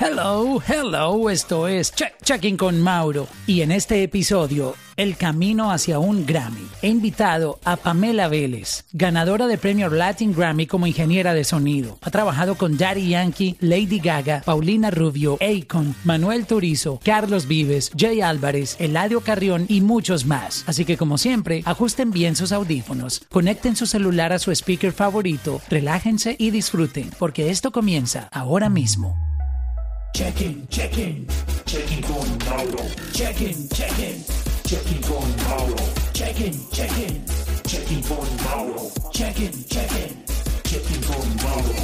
Hello, hello, esto es Check Checking con Mauro y en este episodio El camino hacia un Grammy. He invitado a Pamela Vélez, ganadora de premio Latin Grammy como ingeniera de sonido. Ha trabajado con Daddy Yankee, Lady Gaga, Paulina Rubio, Akon, Manuel Turizo, Carlos Vives, Jay Álvarez, Eladio Carrión y muchos más. Así que como siempre, ajusten bien sus audífonos, conecten su celular a su speaker favorito, relájense y disfruten, porque esto comienza ahora mismo. Check-in, check-in, check-in con Mauro. Check-in, check-in, check-in con Mauro. Check-in, check-in, check-in con Mauro. Check-in, check-in, check-in con Mauro.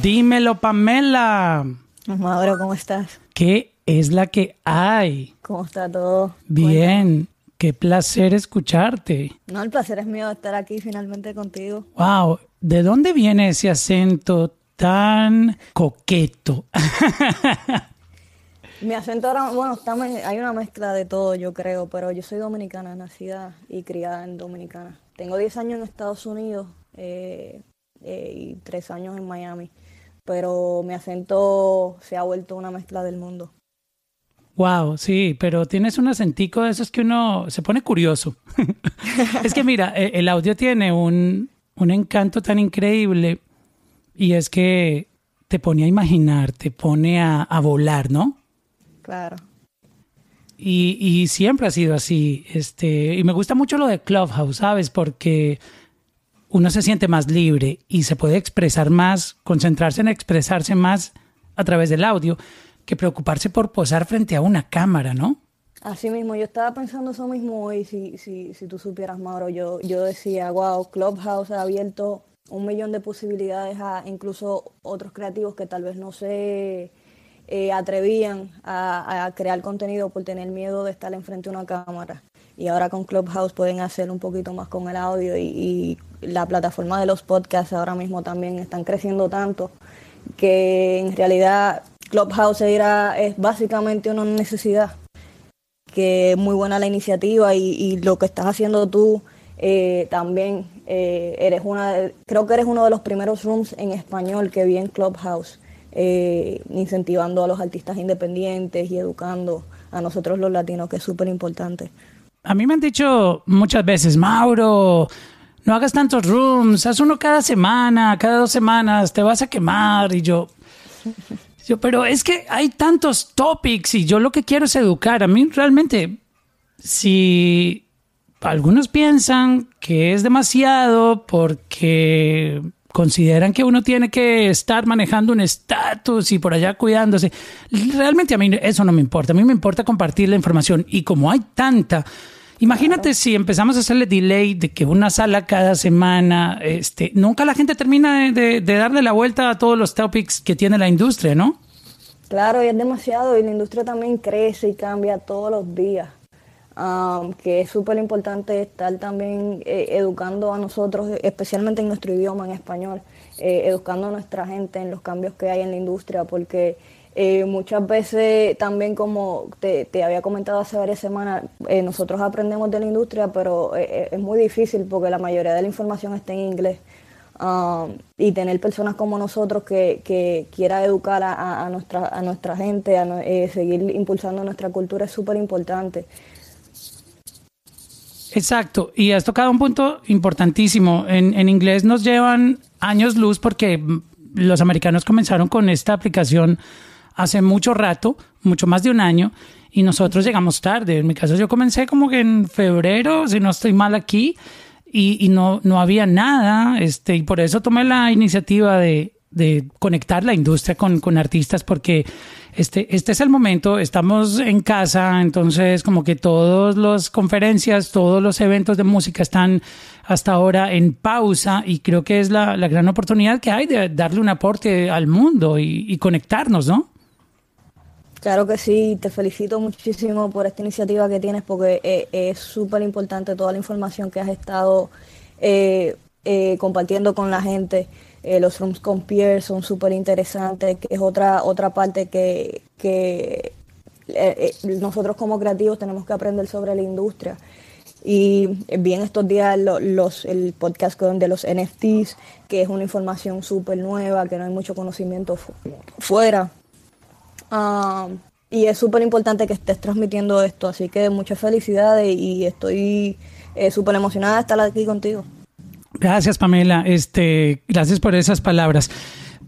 Dímelo, Pamela. Mauro, ¿cómo estás? ¿Qué es la que hay? ¿Cómo está todo? Bien, qué placer escucharte. No, el placer es mío de estar aquí finalmente contigo. Wow, ¿de dónde viene ese acento tan coqueto? Mi acento ahora, bueno, está hay una mezcla de todo, yo creo, pero yo soy dominicana, nacida y criada en Dominicana. Tengo 10 años en Estados Unidos eh, eh, y 3 años en Miami, pero mi acento se ha vuelto una mezcla del mundo. Wow, sí, pero tienes un acentico de esos que uno se pone curioso. es que mira, eh, el audio tiene un, un encanto tan increíble y es que te pone a imaginar, te pone a, a volar, ¿no? Claro. Y, y siempre ha sido así. Este, y me gusta mucho lo de Clubhouse, ¿sabes? Porque uno se siente más libre y se puede expresar más, concentrarse en expresarse más a través del audio que preocuparse por posar frente a una cámara, ¿no? Así mismo, yo estaba pensando eso mismo hoy, si, si, si tú supieras, Mauro, yo, yo decía, wow, Clubhouse ha abierto un millón de posibilidades a incluso otros creativos que tal vez no se eh, atrevían a, crear contenido por tener miedo de estar enfrente de una cámara. Y ahora con Clubhouse pueden hacer un poquito más con el audio y, la plataforma de los podcasts ahora mismo también están creciendo tanto que en realidad Clubhouse era, es básicamente una necesidad que muy buena la iniciativa y, y lo que estás haciendo tú eh, también eh, eres una de- creo que eres uno de los primeros rooms en español que vi en Clubhouse eh, incentivando a los artistas independientes y educando a nosotros los latinos que es súper importante A mí me han dicho muchas veces, Mauro, no hagas tantos rooms, haz uno cada semana, cada dos semanas, te vas a quemar. Y yo, yo, pero es que hay tantos topics y yo lo que quiero es educar. A mí realmente, si algunos piensan que es demasiado porque consideran que uno tiene que estar manejando un estatus y por allá cuidándose. Realmente a mí eso no me importa. A mí me importa compartir la información y como hay tanta, imagínate si empezamos a hacerle delay de que una sala cada semana, este, nunca la gente termina de, de- de darle la vuelta a todos los topics que tiene la industria, ¿no? Claro, y es demasiado, y la industria también crece y cambia todos los días, Que es súper importante estar también eh, educando a nosotros, especialmente en nuestro idioma, en español, eh, educando a nuestra gente en los cambios que hay en la industria, porque eh, muchas veces también como te, te había comentado hace varias semanas, nosotros aprendemos de la industria, pero es muy difícil porque la mayoría de la información está en inglés. Y tener personas como nosotros que, que quiera educar a, nuestra, a nuestra gente, a seguir impulsando nuestra cultura es súper importante. Exacto, y has tocado un punto importantísimo. En, en inglés nos llevan años luz porque los americanos comenzaron con esta aplicación hace mucho rato, mucho más de un año, y nosotros llegamos tarde. En mi caso yo comencé como que en febrero, si no estoy mal aquí, y, y no, no había nada, este, y por eso tomé la iniciativa de, de conectar la industria con, con artistas porque este, este es el momento, estamos en casa, entonces como que todas las conferencias, todos los eventos de música están hasta ahora en pausa y creo que es la, la gran oportunidad que hay de darle un aporte al mundo y, conectarnos, ¿no? Claro que sí, te felicito muchísimo por esta iniciativa que tienes porque eh, es súper importante toda la información que has estado eh, eh, compartiendo con la gente. Eh, los rooms con peers son súper interesantes, que es otra, otra parte que, que eh, eh, nosotros como creativos tenemos que aprender sobre la industria. Y vi en estos días lo- los, el podcast de los NFTs, que es una información súper nueva, que no hay mucho conocimiento fu- fuera. Ah, y es súper importante que estés transmitiendo esto, así que muchas felicidades y estoy eh, súper emocionada de estar aquí contigo. Gracias, Pamela. Este, gracias por esas palabras.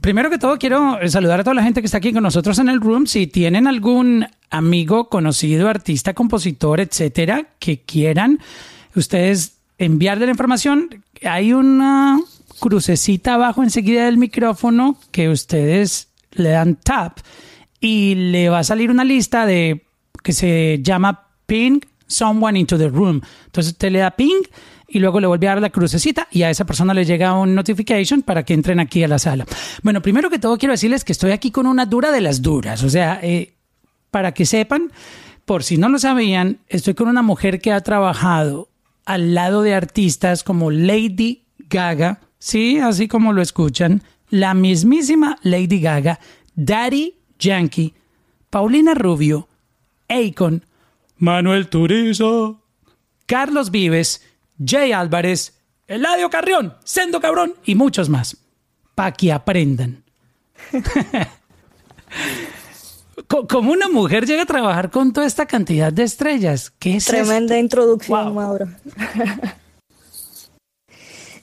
Primero que todo, quiero saludar a toda la gente que está aquí con nosotros en el room. Si tienen algún amigo, conocido, artista, compositor, etcétera, que quieran ustedes enviarle la información, hay una crucecita abajo enseguida del micrófono que ustedes le dan tap y le va a salir una lista de que se llama ping someone into the room. Entonces usted le da ping y luego le vuelve a dar la crucecita y a esa persona le llega un notification para que entren aquí a la sala. Bueno, primero que todo quiero decirles que estoy aquí con una dura de las duras, o sea, eh, para que sepan, por si no lo sabían, estoy con una mujer que ha trabajado al lado de artistas como Lady Gaga, sí, así como lo escuchan, la mismísima Lady Gaga, Daddy Yankee, Paulina Rubio, Akon, Manuel Turizo, Carlos Vives, Jay Álvarez, Eladio Carrión, Sendo Cabrón y muchos más. Pa' que aprendan. Como una mujer llega a trabajar con toda esta cantidad de estrellas. ¿Qué es Tremenda introducción, Mauro.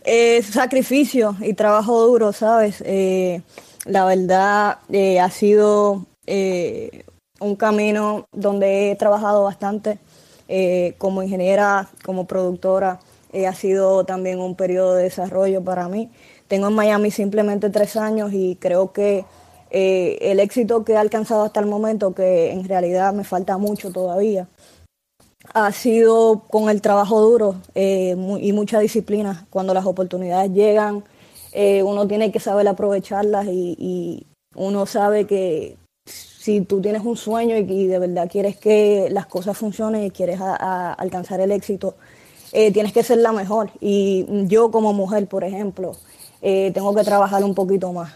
eh, sacrificio y trabajo duro, ¿sabes? Eh, la verdad eh, ha sido eh, un camino donde he trabajado bastante como ingeniera, como productora, eh, ha sido también un periodo de desarrollo para mí. Tengo en Miami simplemente tres años y creo que eh, el éxito que he alcanzado hasta el momento, que en realidad me falta mucho todavía, ha sido con el trabajo duro y mucha disciplina. Cuando las oportunidades llegan, uno tiene que saber aprovecharlas y uno sabe que si tú tienes un sueño y, de verdad quieres que las cosas funcionen y quieres alcanzar el éxito, eh, tienes que ser la mejor. Y yo como mujer, por ejemplo, eh, tengo que trabajar un poquito más,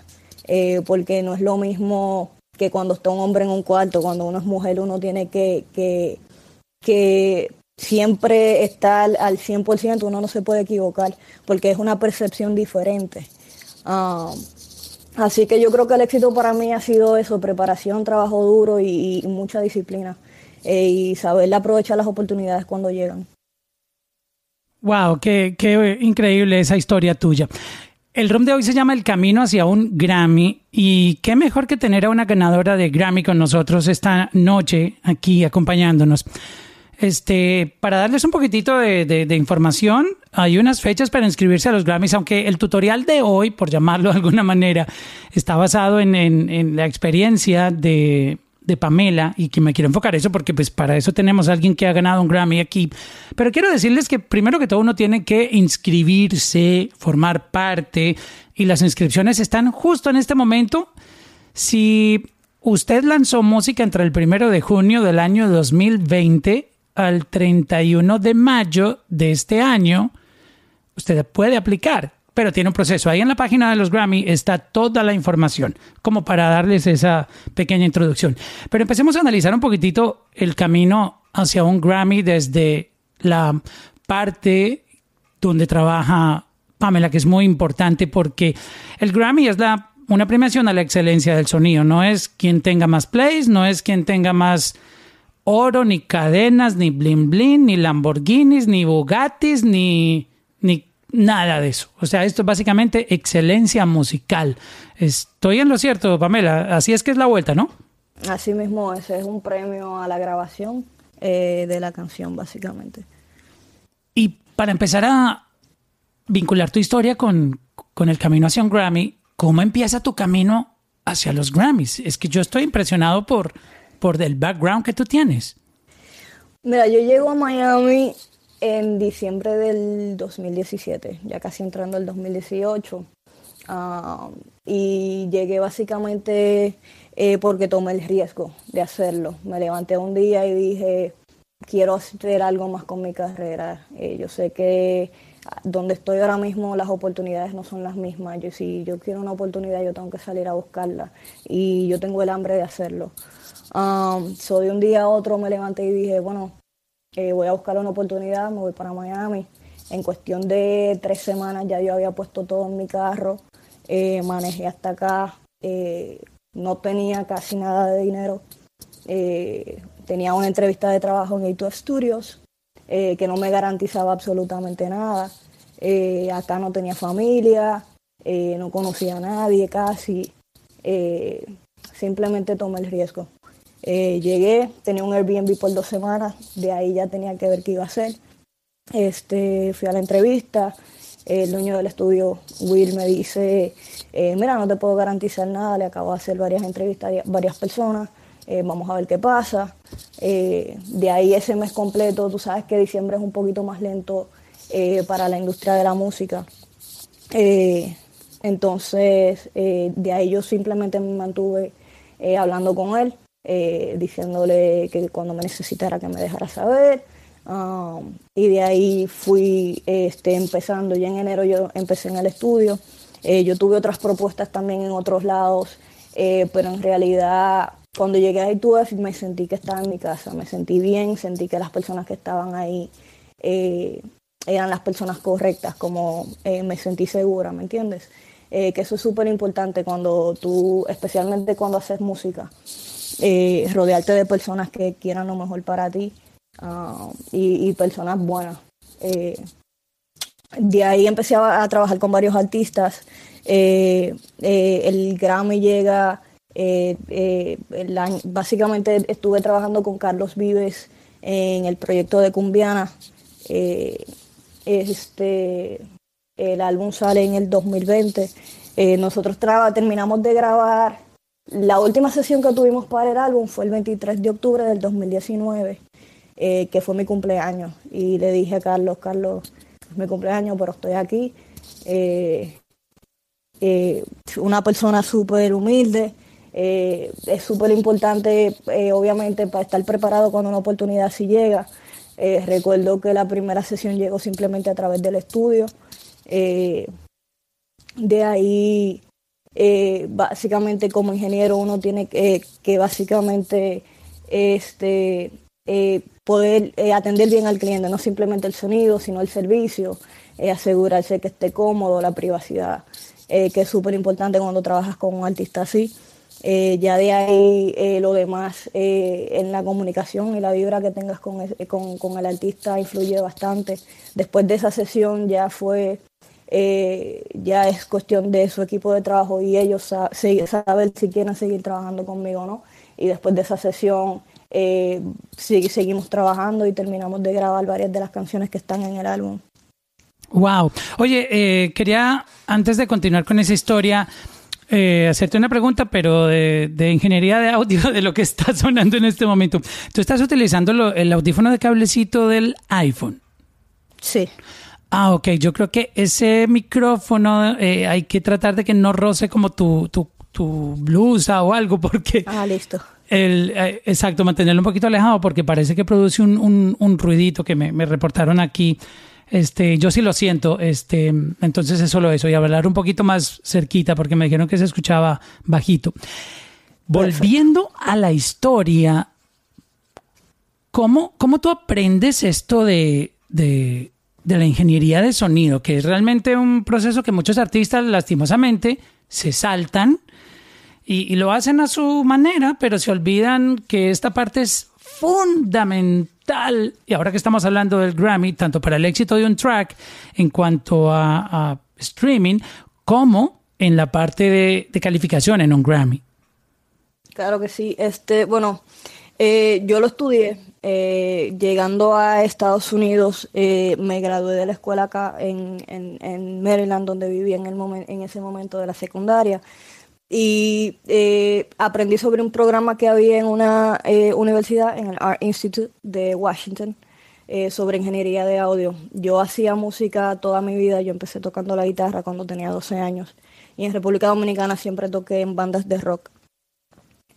eh, porque no es lo mismo que cuando está un hombre en un cuarto, cuando uno es mujer, uno tiene que, que, que siempre estar al 100%, uno no se puede equivocar, porque es una percepción diferente. Ah, Así que yo creo que el éxito para mí ha sido eso, preparación, trabajo duro y, mucha disciplina y saber aprovechar las oportunidades cuando llegan. Wow, qué, qué increíble esa historia tuya. El room de hoy se llama El Camino hacia un Grammy y qué mejor que tener a una ganadora de Grammy con nosotros esta noche aquí acompañándonos. Este, para darles un poquitito de, información, hay unas fechas para inscribirse a los Grammys, aunque el tutorial de hoy, por llamarlo de alguna manera, está basado en, la experiencia de, Pamela y que me quiero enfocar eso porque pues para eso tenemos a alguien que ha ganado un Grammy aquí. Pero quiero decirles que primero que todo uno tiene que inscribirse, formar parte y las inscripciones están justo en este momento. Si usted lanzó música entre el primero de junio del año 2020 al 31 de mayo de este año, usted puede aplicar, pero tiene un proceso. Ahí en la página de los Grammy está toda la información, como para darles esa pequeña introducción. Pero empecemos a analizar un poquitito el camino hacia un Grammy desde la parte donde trabaja Pamela, que es muy importante porque el Grammy es la, una premiación a la excelencia del sonido. No es quien tenga más plays, no es quien tenga más oro, ni cadenas, ni bling bling, ni Lamborghinis, ni Bugattis, ni, ni nada de eso. O sea, esto es básicamente excelencia musical. Estoy en lo cierto, Pamela. Así es que es la vuelta, ¿no? Así mismo, ese es un premio a la grabación eh, de la canción, básicamente. Y para empezar a vincular tu historia con, con el camino hacia un Grammy, ¿cómo empieza tu camino hacia los Grammys? Es que yo estoy impresionado por por el background que tú tienes? Mira, yo llego a Miami en diciembre del 2017, ya casi entrando el 2018. Ah, y llegué básicamente eh, porque tomé el riesgo de hacerlo. Me levanté un día y dije, quiero hacer algo más con mi carrera. Eh, yo sé que donde estoy ahora mismo las oportunidades no son las mismas. Yo, si yo quiero una oportunidad, yo tengo que salir a buscarla. Y yo tengo el hambre de hacerlo. Um, so de un día a otro me levanté y dije, bueno, eh, voy a buscar una oportunidad, me voy para Miami. En cuestión de tres semanas ya yo había puesto todo en mi carro, eh, manejé hasta acá, eh, no tenía casi nada de dinero. Tenía una entrevista de trabajo en A2 Studios que no me garantizaba absolutamente nada. Acá no tenía familia, no conocía a nadie casi. Simplemente tomé el riesgo. Eh, llegué, tenía un Airbnb por dos semanas, de ahí ya tenía que ver qué iba a hacer. Este, fui a la entrevista, el dueño del estudio, Will, me dice, eh, mira, no te puedo garantizar nada, le acabo de hacer varias entrevistas a varias personas, eh, vamos a ver qué pasa. De ahí ese mes completo, tú sabes que diciembre es un poquito más lento para la industria de la música. Entonces, de ahí yo simplemente me mantuve hablando con él, eh, diciéndole que cuando me necesitara que me dejara saber. Um, y de ahí fui este, empezando, ya en enero yo empecé en el estudio. Eh, yo tuve otras propuestas también en otros lados, eh, pero en realidad cuando llegué a I2F me sentí que estaba en mi casa, me sentí bien, sentí que las personas que estaban ahí eran las personas correctas, como me sentí segura, ¿me entiendes? Que eso es súper importante cuando tú, especialmente cuando haces música, eh, rodearte de personas que quieran lo mejor para ti ah, y, personas buenas. Eh, de ahí empecé a, trabajar con varios artistas. Eh, el Grammy llega, básicamente estuve trabajando con Carlos Vives en el proyecto de Cumbiana. Este, el álbum sale en el 2020. Eh, nosotros terminamos de grabar. La última sesión que tuvimos para el álbum fue el 23 de octubre del 2019, eh, que fue mi cumpleaños. Y le dije a Carlos, Carlos, es mi cumpleaños, pero estoy aquí. Eh, eh, una persona súper humilde. es súper importante, obviamente, para estar preparado cuando una oportunidad así llega. Recuerdo que la primera sesión llegó simplemente a través del estudio. De ahí, eh, básicamente como ingeniero uno tiene que, que básicamente este, eh, poder eh, atender bien al cliente, no simplemente el sonido, sino el servicio, eh, asegurarse que esté cómodo, la privacidad, eh, que es súper importante cuando trabajas con un artista así. Ya de ahí lo demás en la comunicación y la vibra que tengas con, con, con el artista influye bastante. Después de esa sesión ya fue, eh, ya es cuestión de su equipo de trabajo y ellos sa- saber si quieren seguir trabajando conmigo o no. Y después de esa sesión eh, seguimos trabajando y terminamos de grabar varias de las canciones que están en el álbum. Wow. Oye, eh, quería, antes de continuar con esa historia, eh, hacerte una pregunta, pero de, de ingeniería de audio, de lo que está sonando en este momento. Tú estás utilizando lo- el audífono de cablecito del iPhone. Sí, Ah, ok. Yo creo que ese micrófono eh, hay que tratar de que no roce como tu, tu, tu blusa o algo, porque ah, listo. el, eh, exacto, mantenerlo un poquito alejado porque parece que produce un, un, un ruidito que me, me reportaron aquí. Este, yo sí lo siento, este, entonces es solo eso, y hablar un poquito más cerquita porque me dijeron que se escuchaba bajito. Volviendo a la historia, ¿cómo, cómo tú aprendes esto de, de, de la ingeniería de sonido? Que es realmente un proceso que muchos artistas lastimosamente se saltan y, lo hacen a su manera, pero se olvidan que esta parte es fundamental. Y ahora que estamos hablando del Grammy, tanto para el éxito de un track en cuanto a, a streaming, como en la parte de, de calificación en un Grammy. Claro que sí. Este, bueno, eh, yo lo estudié. Eh, llegando a Estados Unidos, eh, me gradué de la escuela acá en, en, en Maryland, donde vivía en, el momen- en ese momento de la secundaria. Y eh, aprendí sobre un programa que había en una eh, universidad, en el Art Institute de Washington, eh, sobre ingeniería de audio. Yo hacía música toda mi vida, yo empecé tocando la guitarra cuando tenía 12 años. Y en República Dominicana siempre toqué en bandas de rock.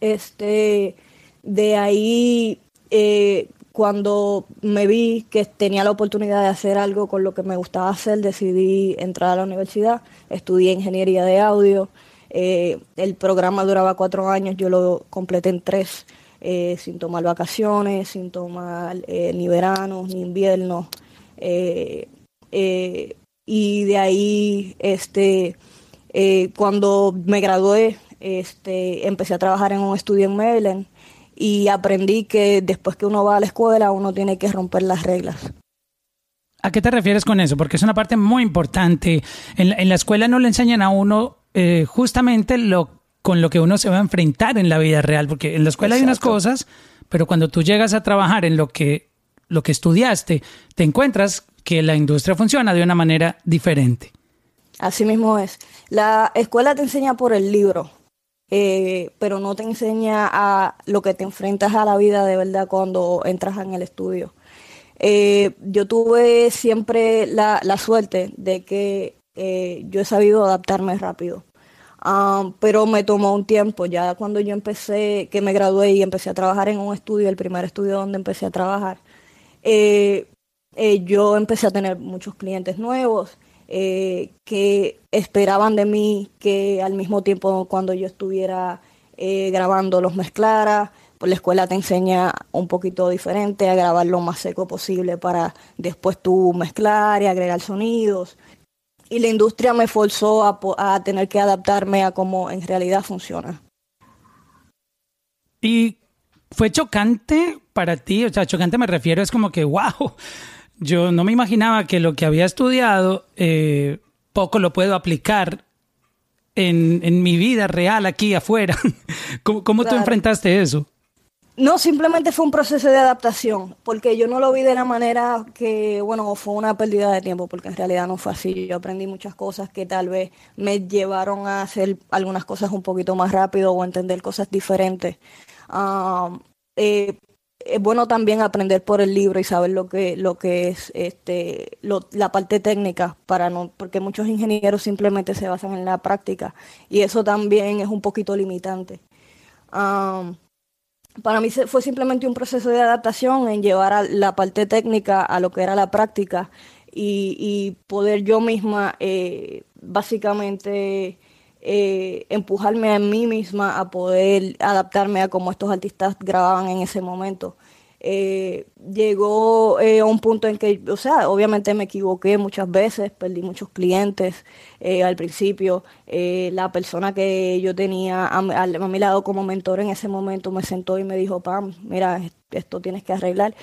Este, de ahí, eh, cuando me vi que tenía la oportunidad de hacer algo con lo que me gustaba hacer, decidí entrar a la universidad, estudié ingeniería de audio. eh, el programa duraba cuatro años, yo lo completé en tres, eh, sin tomar vacaciones, sin tomar eh, ni veranos ni inviernos. y de ahí, este, cuando me gradué, este, empecé a trabajar en un estudio en Maryland y aprendí que después que uno va a la escuela uno tiene que romper las reglas. ¿A qué te refieres con eso? Porque es una parte muy importante. En la, en la escuela no le enseñan a uno eh, justamente lo con lo que uno se va a enfrentar en la vida real, porque en la escuela hay unas cosas, pero cuando tú llegas a trabajar en lo que, lo que estudiaste, te encuentras que la industria funciona de una manera diferente. Así mismo es. La escuela te enseña por el libro, eh, pero no te enseña a lo que te enfrentas a la vida de verdad cuando entras en el estudio. Eh, yo tuve siempre la, suerte de que eh, yo he sabido adaptarme rápido. Ah, pero me tomó un tiempo, ya cuando yo empecé, que me gradué y empecé a trabajar en un estudio, el primer estudio donde empecé a trabajar, yo empecé a tener muchos clientes nuevos eh, que esperaban de mí que al mismo tiempo cuando yo estuviera eh, grabando los mezclara. Pues la escuela te enseña un poquito diferente a grabar lo más seco posible para después tú mezclar y agregar sonidos. Y la industria me forzó a, tener que adaptarme a cómo en realidad funciona. Y fue chocante para ti, o sea, chocante me refiero, es como que, wow, yo no me imaginaba que lo que había estudiado eh, poco lo puedo aplicar en, en mi vida real aquí afuera. ¿Cómo, cómo tú enfrentaste eso? No, simplemente fue un proceso de adaptación, porque yo no lo vi de la manera que, bueno, fue una pérdida de tiempo, porque en realidad no fue así. Yo aprendí muchas cosas que tal vez me llevaron a hacer algunas cosas un poquito más rápido o a entender cosas diferentes. Ah, eh, es bueno también aprender por el libro y saber lo que, lo que es este, la parte técnica, para no, porque muchos ingenieros simplemente se basan en la práctica y eso también es un poquito limitante. Ah, para mí fue simplemente un proceso de adaptación en llevar la parte técnica a lo que era la práctica y, y poder yo misma eh, básicamente eh, empujarme a mí misma a poder adaptarme a cómo estos artistas grababan en ese momento. Eh, llegó eh, a un punto en que, o sea, obviamente me equivoqué muchas veces, perdí muchos clientes eh, al principio. La persona que yo tenía a, a mi lado como mentor en ese momento me sentó y me dijo, Pam, mira, es- esto tienes que arreglar.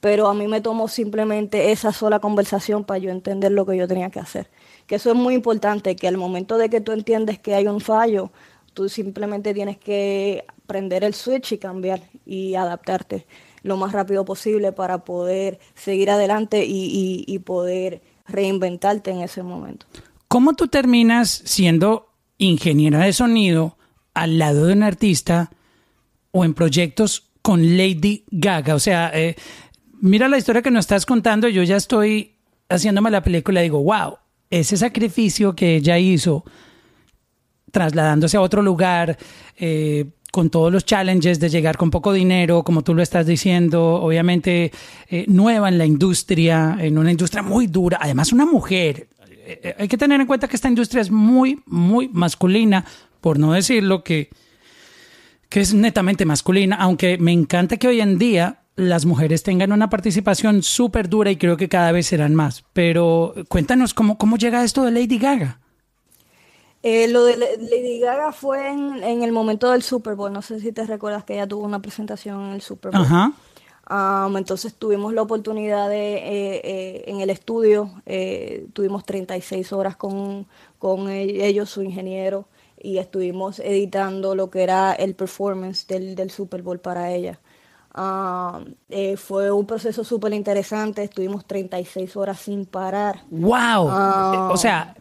Pero a mí me tomó simplemente esa sola conversación para yo entender lo que yo tenía que hacer. Que eso es muy importante, que al momento de que tú entiendes que hay un fallo, tú simplemente tienes que prender el switch y cambiar y adaptarte lo más rápido posible para poder seguir adelante y, poder reinventarte en ese momento. ¿Cómo tú terminas siendo ingeniera de sonido al lado de un artista o en proyectos con Lady Gaga? O sea, eh, mira la historia que nos estás contando, yo ya estoy haciéndome la película y digo, wow, ese sacrificio que ella hizo trasladándose a otro lugar, eh, con todos los challenges de llegar con poco dinero, como tú lo estás diciendo, obviamente eh, nueva en la industria, en una industria muy dura, además una mujer. Eh, eh, hay que tener en cuenta que esta industria es muy, muy masculina, por no decirlo que, que es netamente masculina, aunque me encanta que hoy en día las mujeres tengan una participación súper dura y creo que cada vez serán más. Pero cuéntanos cómo, cómo llega esto de Lady Gaga. Eh, lo de Lady Gaga fue en, en el momento del Super Bowl. No sé si te recuerdas que ella tuvo una presentación en el Super Bowl. Ajá. Am, entonces tuvimos la oportunidad de, eh, eh, en el estudio, eh, tuvimos 36 horas con, con ellos, su ingeniero, y estuvimos editando lo que era el performance del, del Super Bowl para ella. Eh, fue un proceso súper interesante, estuvimos 36 horas sin parar. ¡Wow! Ah. O sea,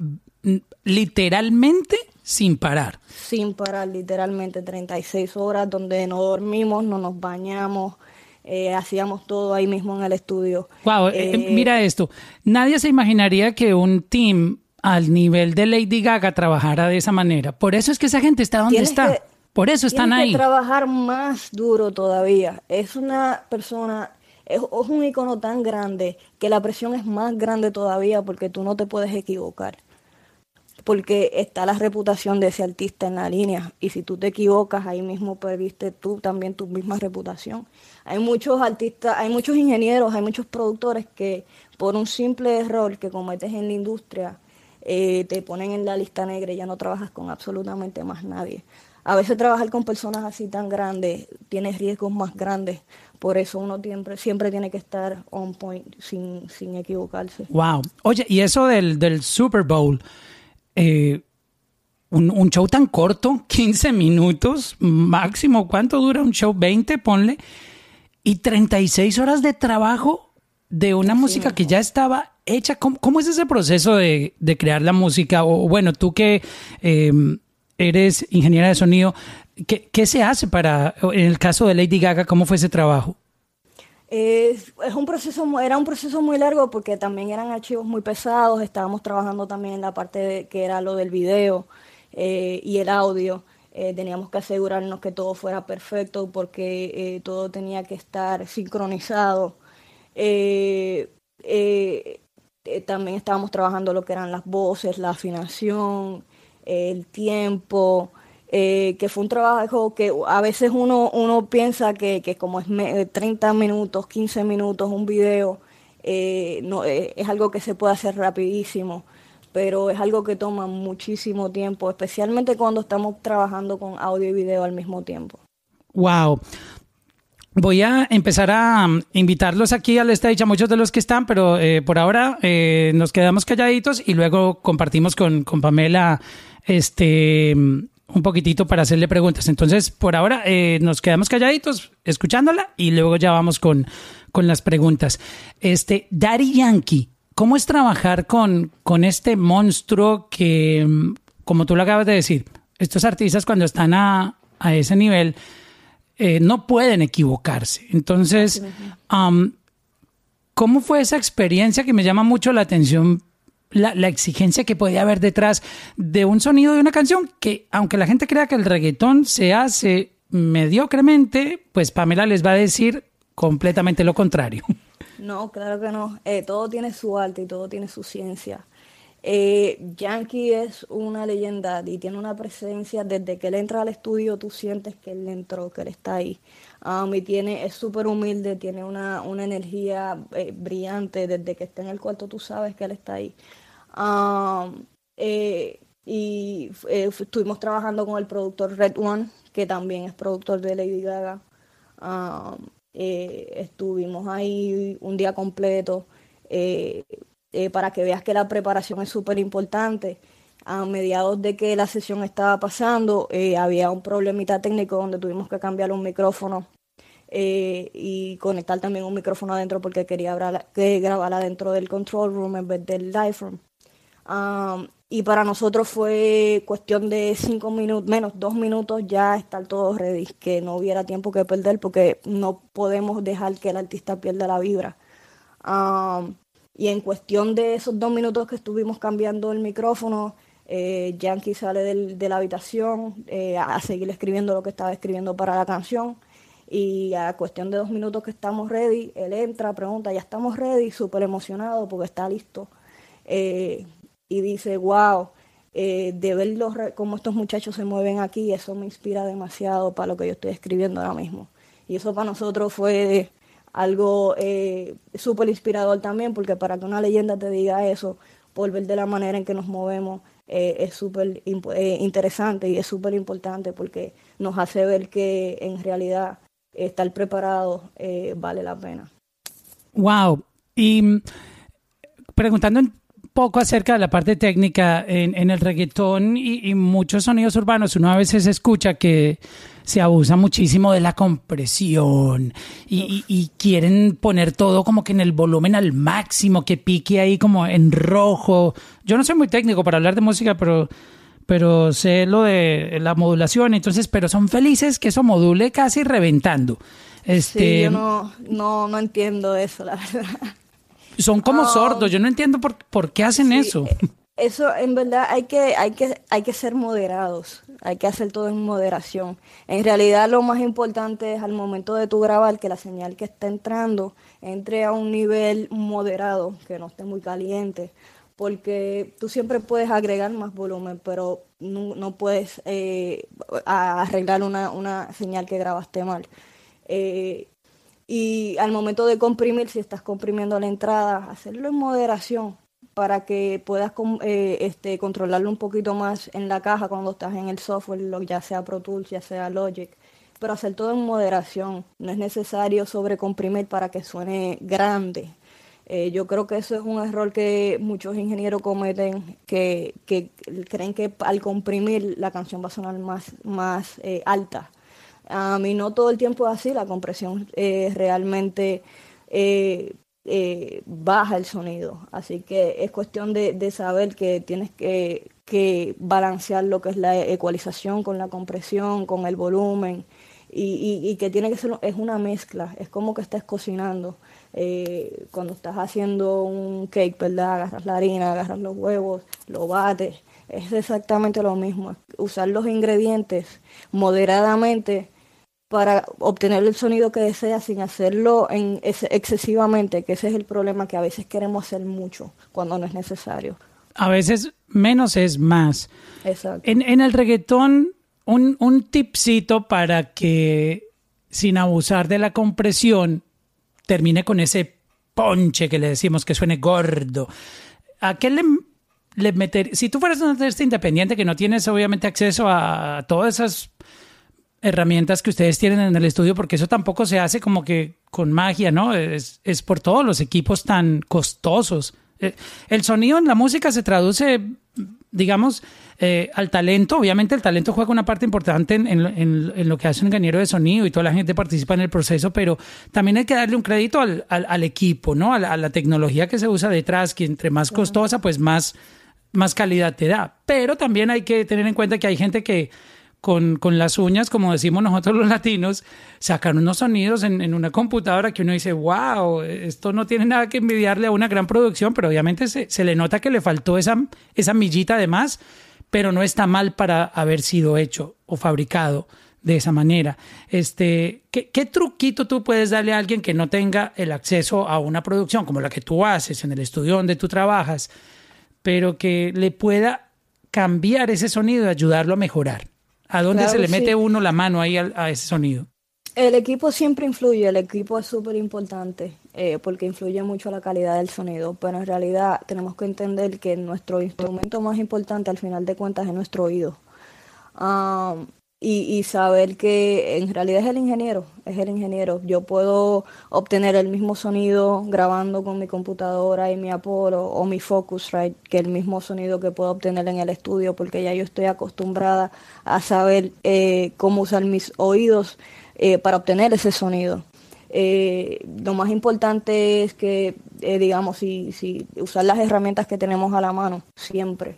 literalmente sin parar. sin parar, literalmente 36 horas donde no dormimos, no nos bañamos, eh, hacíamos todo ahí mismo en el estudio. Wow, Eh, mira esto. Nadie se imaginaría que un team al nivel de Lady Gaga trabajara de esa manera. Por eso es que esa gente está donde está. que- Por eso están ahí. que trabajar más duro todavía. Es una persona, es, es un icono tan grande que la presión es más grande todavía porque tú no te puedes equivocar. Porque está la reputación de ese artista en la línea. Y si tú te equivocas, ahí mismo perdiste tú también tu misma reputación. Hay muchos artistas, hay muchos ingenieros, hay muchos productores que por un simple error que cometes en la industria, eh, te ponen en la lista negra y ya no trabajas con absolutamente más nadie. a veces trabajar con personas así tan grandes tiene riesgos más grandes. Por eso uno siempre, siempre tiene que estar on point sin, sin equivocarse. Wow. Oye, y eso del, del Super Bowl, eh, un, un show tan corto, 15 minutos máximo, ¿cuánto dura un show? 20, ponle. Y 36 horas de trabajo de una música que ya estaba hecha. ¿Cómo, cómo es ese proceso de, de crear la música? O bueno, tú que eh, eres ingeniera de sonido, ¿qué, ¿qué se hace para, en el caso de Lady Gaga, cómo fue ese trabajo? Es, es un proceso, era un proceso muy largo porque también eran archivos muy pesados, estábamos trabajando también en la parte de- que era lo del video eh, y el audio. Eh, teníamos que asegurarnos que todo fuera perfecto porque eh, todo tenía que estar sincronizado. También estábamos trabajando lo que eran las voces, la afinación, el tiempo, eh, que fue un trabajo que a veces uno, uno piensa que, que como es me- 30 minutos, 15 minutos un video, eh, no, eh, es algo que se puede hacer rapidísimo, pero es algo que toma muchísimo tiempo, especialmente cuando estamos trabajando con audio y video al mismo tiempo. Wow. Voy a empezar a um, invitarlos aquí al stage a muchos de los que están, pero eh, por ahora eh, nos quedamos calladitos y luego compartimos con, con Pamela este un poquitito para hacerle preguntas. Entonces, por ahora eh, nos quedamos calladitos escuchándola y luego ya vamos con, con las preguntas. Este, Daddy Yankee, ¿cómo es trabajar con, con este monstruo que, um, como tú lo acabas de decir, estos artistas cuando están a, a ese nivel eh, no pueden equivocarse. Entonces, um, ¿cómo fue esa experiencia que me llama mucho la atención? La, la exigencia que podía haber detrás de un sonido de una canción que, aunque la gente crea que el reggaetón se hace mediocremente, pues Pamela les va a decir completamente lo contrario. No, claro que no. Eh, todo tiene su arte y todo tiene su ciencia. Eh, Yankee es una leyenda y tiene una presencia desde que él entra al estudio, tú sientes que él entró, que él está ahí. Um, y tiene, es súper humilde, tiene una, una energía eh, brillante, desde que está en el cuarto tú sabes que él está ahí. Um, eh, y eh, estuvimos trabajando con el productor Red One, que también es productor de Lady Gaga. Um, estuvimos ahí un día completo para que veas que la preparación es súper importante. A mediados de que la sesión estaba pasando, eh, había un problemita técnico donde tuvimos que cambiar un micrófono eh, y conectar también un micrófono adentro porque quería grabar, que grabar adentro del control room en vez del live room. Um, y para nosotros fue cuestión de cinco minutos, menos dos minutos ya estar todo ready, que no hubiera tiempo que perder porque no podemos dejar que el artista pierda la vibra. Y en cuestión de esos dos minutos que estuvimos cambiando el micrófono, eh, Yankee sale del- de la habitación eh, a seguir escribiendo lo que estaba escribiendo para la canción. Y a cuestión de dos minutos que estamos ready, él entra, pregunta, ya estamos ready, súper emocionado porque está listo. Eh, y dice, wow, de ver los cómo estos muchachos se mueven aquí, eso me inspira demasiado para lo que yo estoy escribiendo ahora mismo. Y eso para nosotros fue algo súper inspirador también, porque para que una leyenda te diga eso, por ver de la manera en que nos movemos, eh, es súper eh, interesante y es súper importante porque nos hace ver que en realidad estar preparado eh, vale la pena. Wow. Y mm, preguntando un poco acerca de la parte técnica en, en el reggaetón y, y muchos sonidos urbanos, uno a veces escucha que se abusa muchísimo de la compresión y, y- y quieren poner todo como que en el volumen al máximo, que pique ahí como en rojo. Yo no soy muy técnico para hablar de música, pero pero sé lo de la modulación, entonces, pero son felices que eso module casi reventando. Este, Sí, yo no, no, no entiendo eso, la verdad. Son como Ah. sordos. Yo no entiendo por, por qué hacen Sí, eso. eh, Eso en verdad hay que, hay que, hay que ser moderados, hay que hacer todo en moderación. En realidad lo más importante es al momento de tu grabar que la señal que está entrando entre a un nivel moderado, que no esté muy caliente, porque tú siempre puedes agregar más volumen, pero no, no puedes eh, arreglar una, una señal que grabaste mal. Eh, y al momento de comprimir, si estás comprimiendo la entrada, hacerlo en moderación, para que puedas eh, este, controlarlo un poquito más en la caja cuando estás en el software, ya sea Pro Tools, ya sea Logic, pero hacer todo en moderación. No es necesario sobrecomprimir para que suene grande. Eh, yo creo que eso es un error que muchos ingenieros cometen, que, que creen que al comprimir la canción va a sonar más, más eh, alta. A mí no todo el tiempo es así, la compresión eh, realmente eh, eh, baja el sonido. Así que es cuestión de, de saber que tienes que, que balancear lo que es la ecualización con la compresión, con el volumen. Y, y- que tiene que ser, es una mezcla, es como que estás cocinando. Eh, cuando estás haciendo un cake, ¿verdad? Agarras la harina, agarras los huevos, lo bates. Es exactamente lo mismo. Usar los ingredientes moderadamente para obtener el sonido que deseas sin hacerlo en excesivamente, que ese es el problema, que a veces queremos hacer mucho cuando no es necesario. A veces menos es más. Exacto. En, en el reggaetón, un, un tipcito para que, sin abusar de la compresión, termine con ese ponche que le decimos que suene gordo. ¿A qué le, le meter? Si tú fueras un artista independiente que no tienes obviamente acceso a todas esas herramientas que ustedes tienen en el estudio, porque eso tampoco se hace como que con magia, ¿no? Es, es por todos los equipos tan costosos. Eh, El sonido en la música se traduce, digamos, eh, al talento. Obviamente el talento juega una parte importante en, en- en- en lo que hace un ingeniero de sonido y toda la gente participa en el proceso, pero también hay que darle un crédito al, al- al equipo, ¿no? A la, a la tecnología que se usa detrás, que entre más costosa, pues más, más calidad te da. Pero también hay que tener en cuenta que hay gente que con, con las uñas, como decimos nosotros los latinos, sacan unos sonidos en, en una computadora que uno dice, wow, esto no tiene nada que envidiarle a una gran producción, pero obviamente se, se le nota que le faltó esa, esa millita de más, pero no está mal para haber sido hecho o fabricado de esa manera. Este, ¿qué, ¿Qué truquito tú puedes darle a alguien que no tenga el acceso a una producción como la que tú haces en el estudio donde tú trabajas, pero que le pueda cambiar ese sonido y ayudarlo a mejorar? ¿A dónde Claro se le mete sí. uno la mano ahí a, ese sonido? El equipo siempre influye, el equipo es súper importante eh, porque influye mucho la calidad del sonido, pero en realidad tenemos que entender que nuestro instrumento más importante al final de cuentas es nuestro oído. Am, y, y saber que en realidad es el ingeniero, es el ingeniero. Yo puedo obtener el mismo sonido grabando con mi computadora y mi Apollo o mi Focusrite que el mismo sonido que puedo obtener en el estudio porque ya yo estoy acostumbrada a saber eh, cómo usar mis oídos eh, para obtener ese sonido. Eh, lo más importante es que, digamos, si, si usar las herramientas que tenemos a la mano siempre,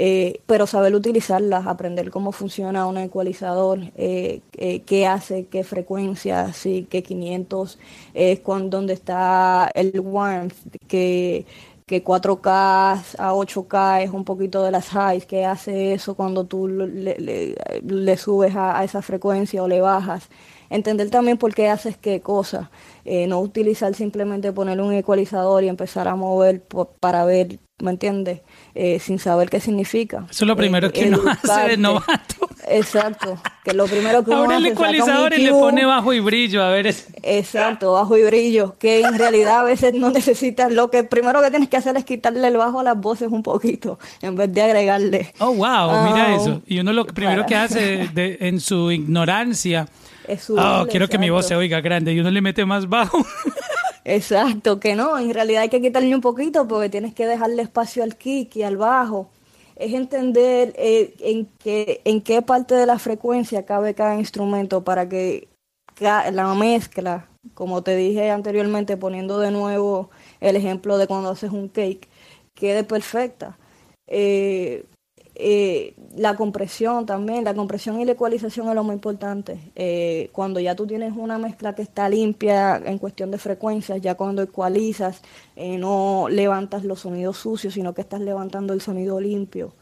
eh, pero saber utilizarlas, aprender cómo funciona un ecualizador, eh, eh, qué hace, qué frecuencia, sí, qué 500 es cuando donde está el warmth, que que 4K a 8K es un poquito de las highs, que hace eso cuando tú le, le- le subes a, a esa frecuencia o le bajas. Entender también por qué haces qué cosa. Eh, no utilizar simplemente poner un ecualizador y empezar a mover po- para ver, ¿me entiendes? Eh, sin saber qué significa. Eso es lo primero Eh, que uno hace de novato. Exacto, que lo primero que uno el hace, un ecualizador y le pone bajo y brillo. A ver, es- Exacto, bajo y brillo, que en realidad a veces no necesitas, lo que primero que tienes que hacer es quitarle el bajo a las voces un poquito, en vez de agregarle. oh, wow, mira Ah, eso. Y uno lo primero que hace de- en su ignorancia, Es oh, quiero que mi voz se exacto. oiga grande y uno le mete más bajo. Exacto, que no, en realidad hay que quitarle un poquito porque tienes que dejarle espacio al kick y al bajo. Es entender eh, en, qué, parte de la frecuencia cabe cada instrumento para que la mezcla, como te dije anteriormente, poniendo de nuevo el ejemplo de cuando haces un cake, quede perfecta. Eh, eh, la compresión también, la compresión y la ecualización es lo más importante. Eh, cuando ya tú tienes una mezcla que está limpia en cuestión de frecuencias, ya cuando ecualizas, eh, no levantas los sonidos sucios, sino que estás levantando el sonido limpio.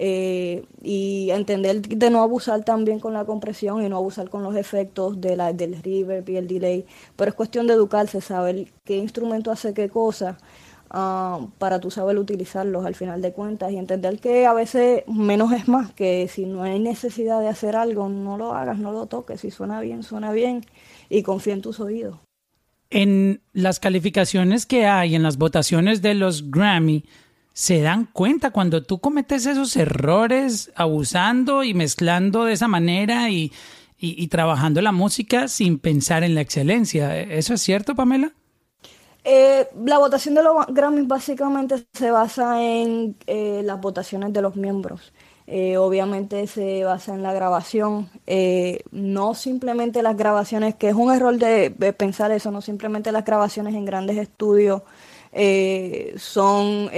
Eh, y entender de no abusar también con la compresión y no abusar con los efectos de la, del reverb y el delay. Pero es cuestión de educarse, saber qué instrumento hace qué cosa ah, para tú saber utilizarlos al final de cuentas y entender que a veces menos es más, que si no hay necesidad de hacer algo, no lo hagas, no lo toques, si suena bien, suena bien y confía en tus oídos. En las calificaciones que hay en las votaciones de los Grammy, se dan cuenta cuando tú cometes esos errores abusando y mezclando de esa manera y, y, y trabajando la música sin pensar en la excelencia. ¿Eso es cierto, Pamela? Eh, la votación de los Grammys básicamente se basa en eh, las votaciones de los miembros. Eh, obviamente se basa en la grabación, no simplemente las grabaciones, que es un error de, pensar eso, no simplemente las grabaciones en grandes estudios son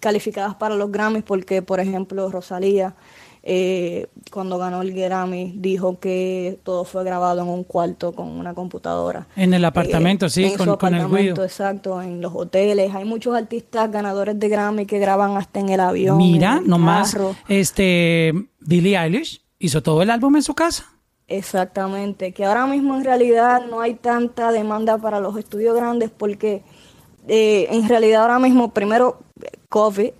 calificadas para los Grammys, porque por ejemplo Rosalía eh, cuando ganó el Grammy dijo que todo fue grabado en un cuarto con una computadora. En el apartamento, Eh, sí, en con, su con el apartamento, Wii. Exacto, en los hoteles. Hay muchos artistas ganadores de Grammy que graban hasta en el avión. Mira, en el nomás, carro. este, Billie Eilish hizo todo el álbum en su casa. Exactamente, que ahora mismo en realidad no hay tanta demanda para los estudios grandes porque eh, en realidad ahora mismo, primero, COVID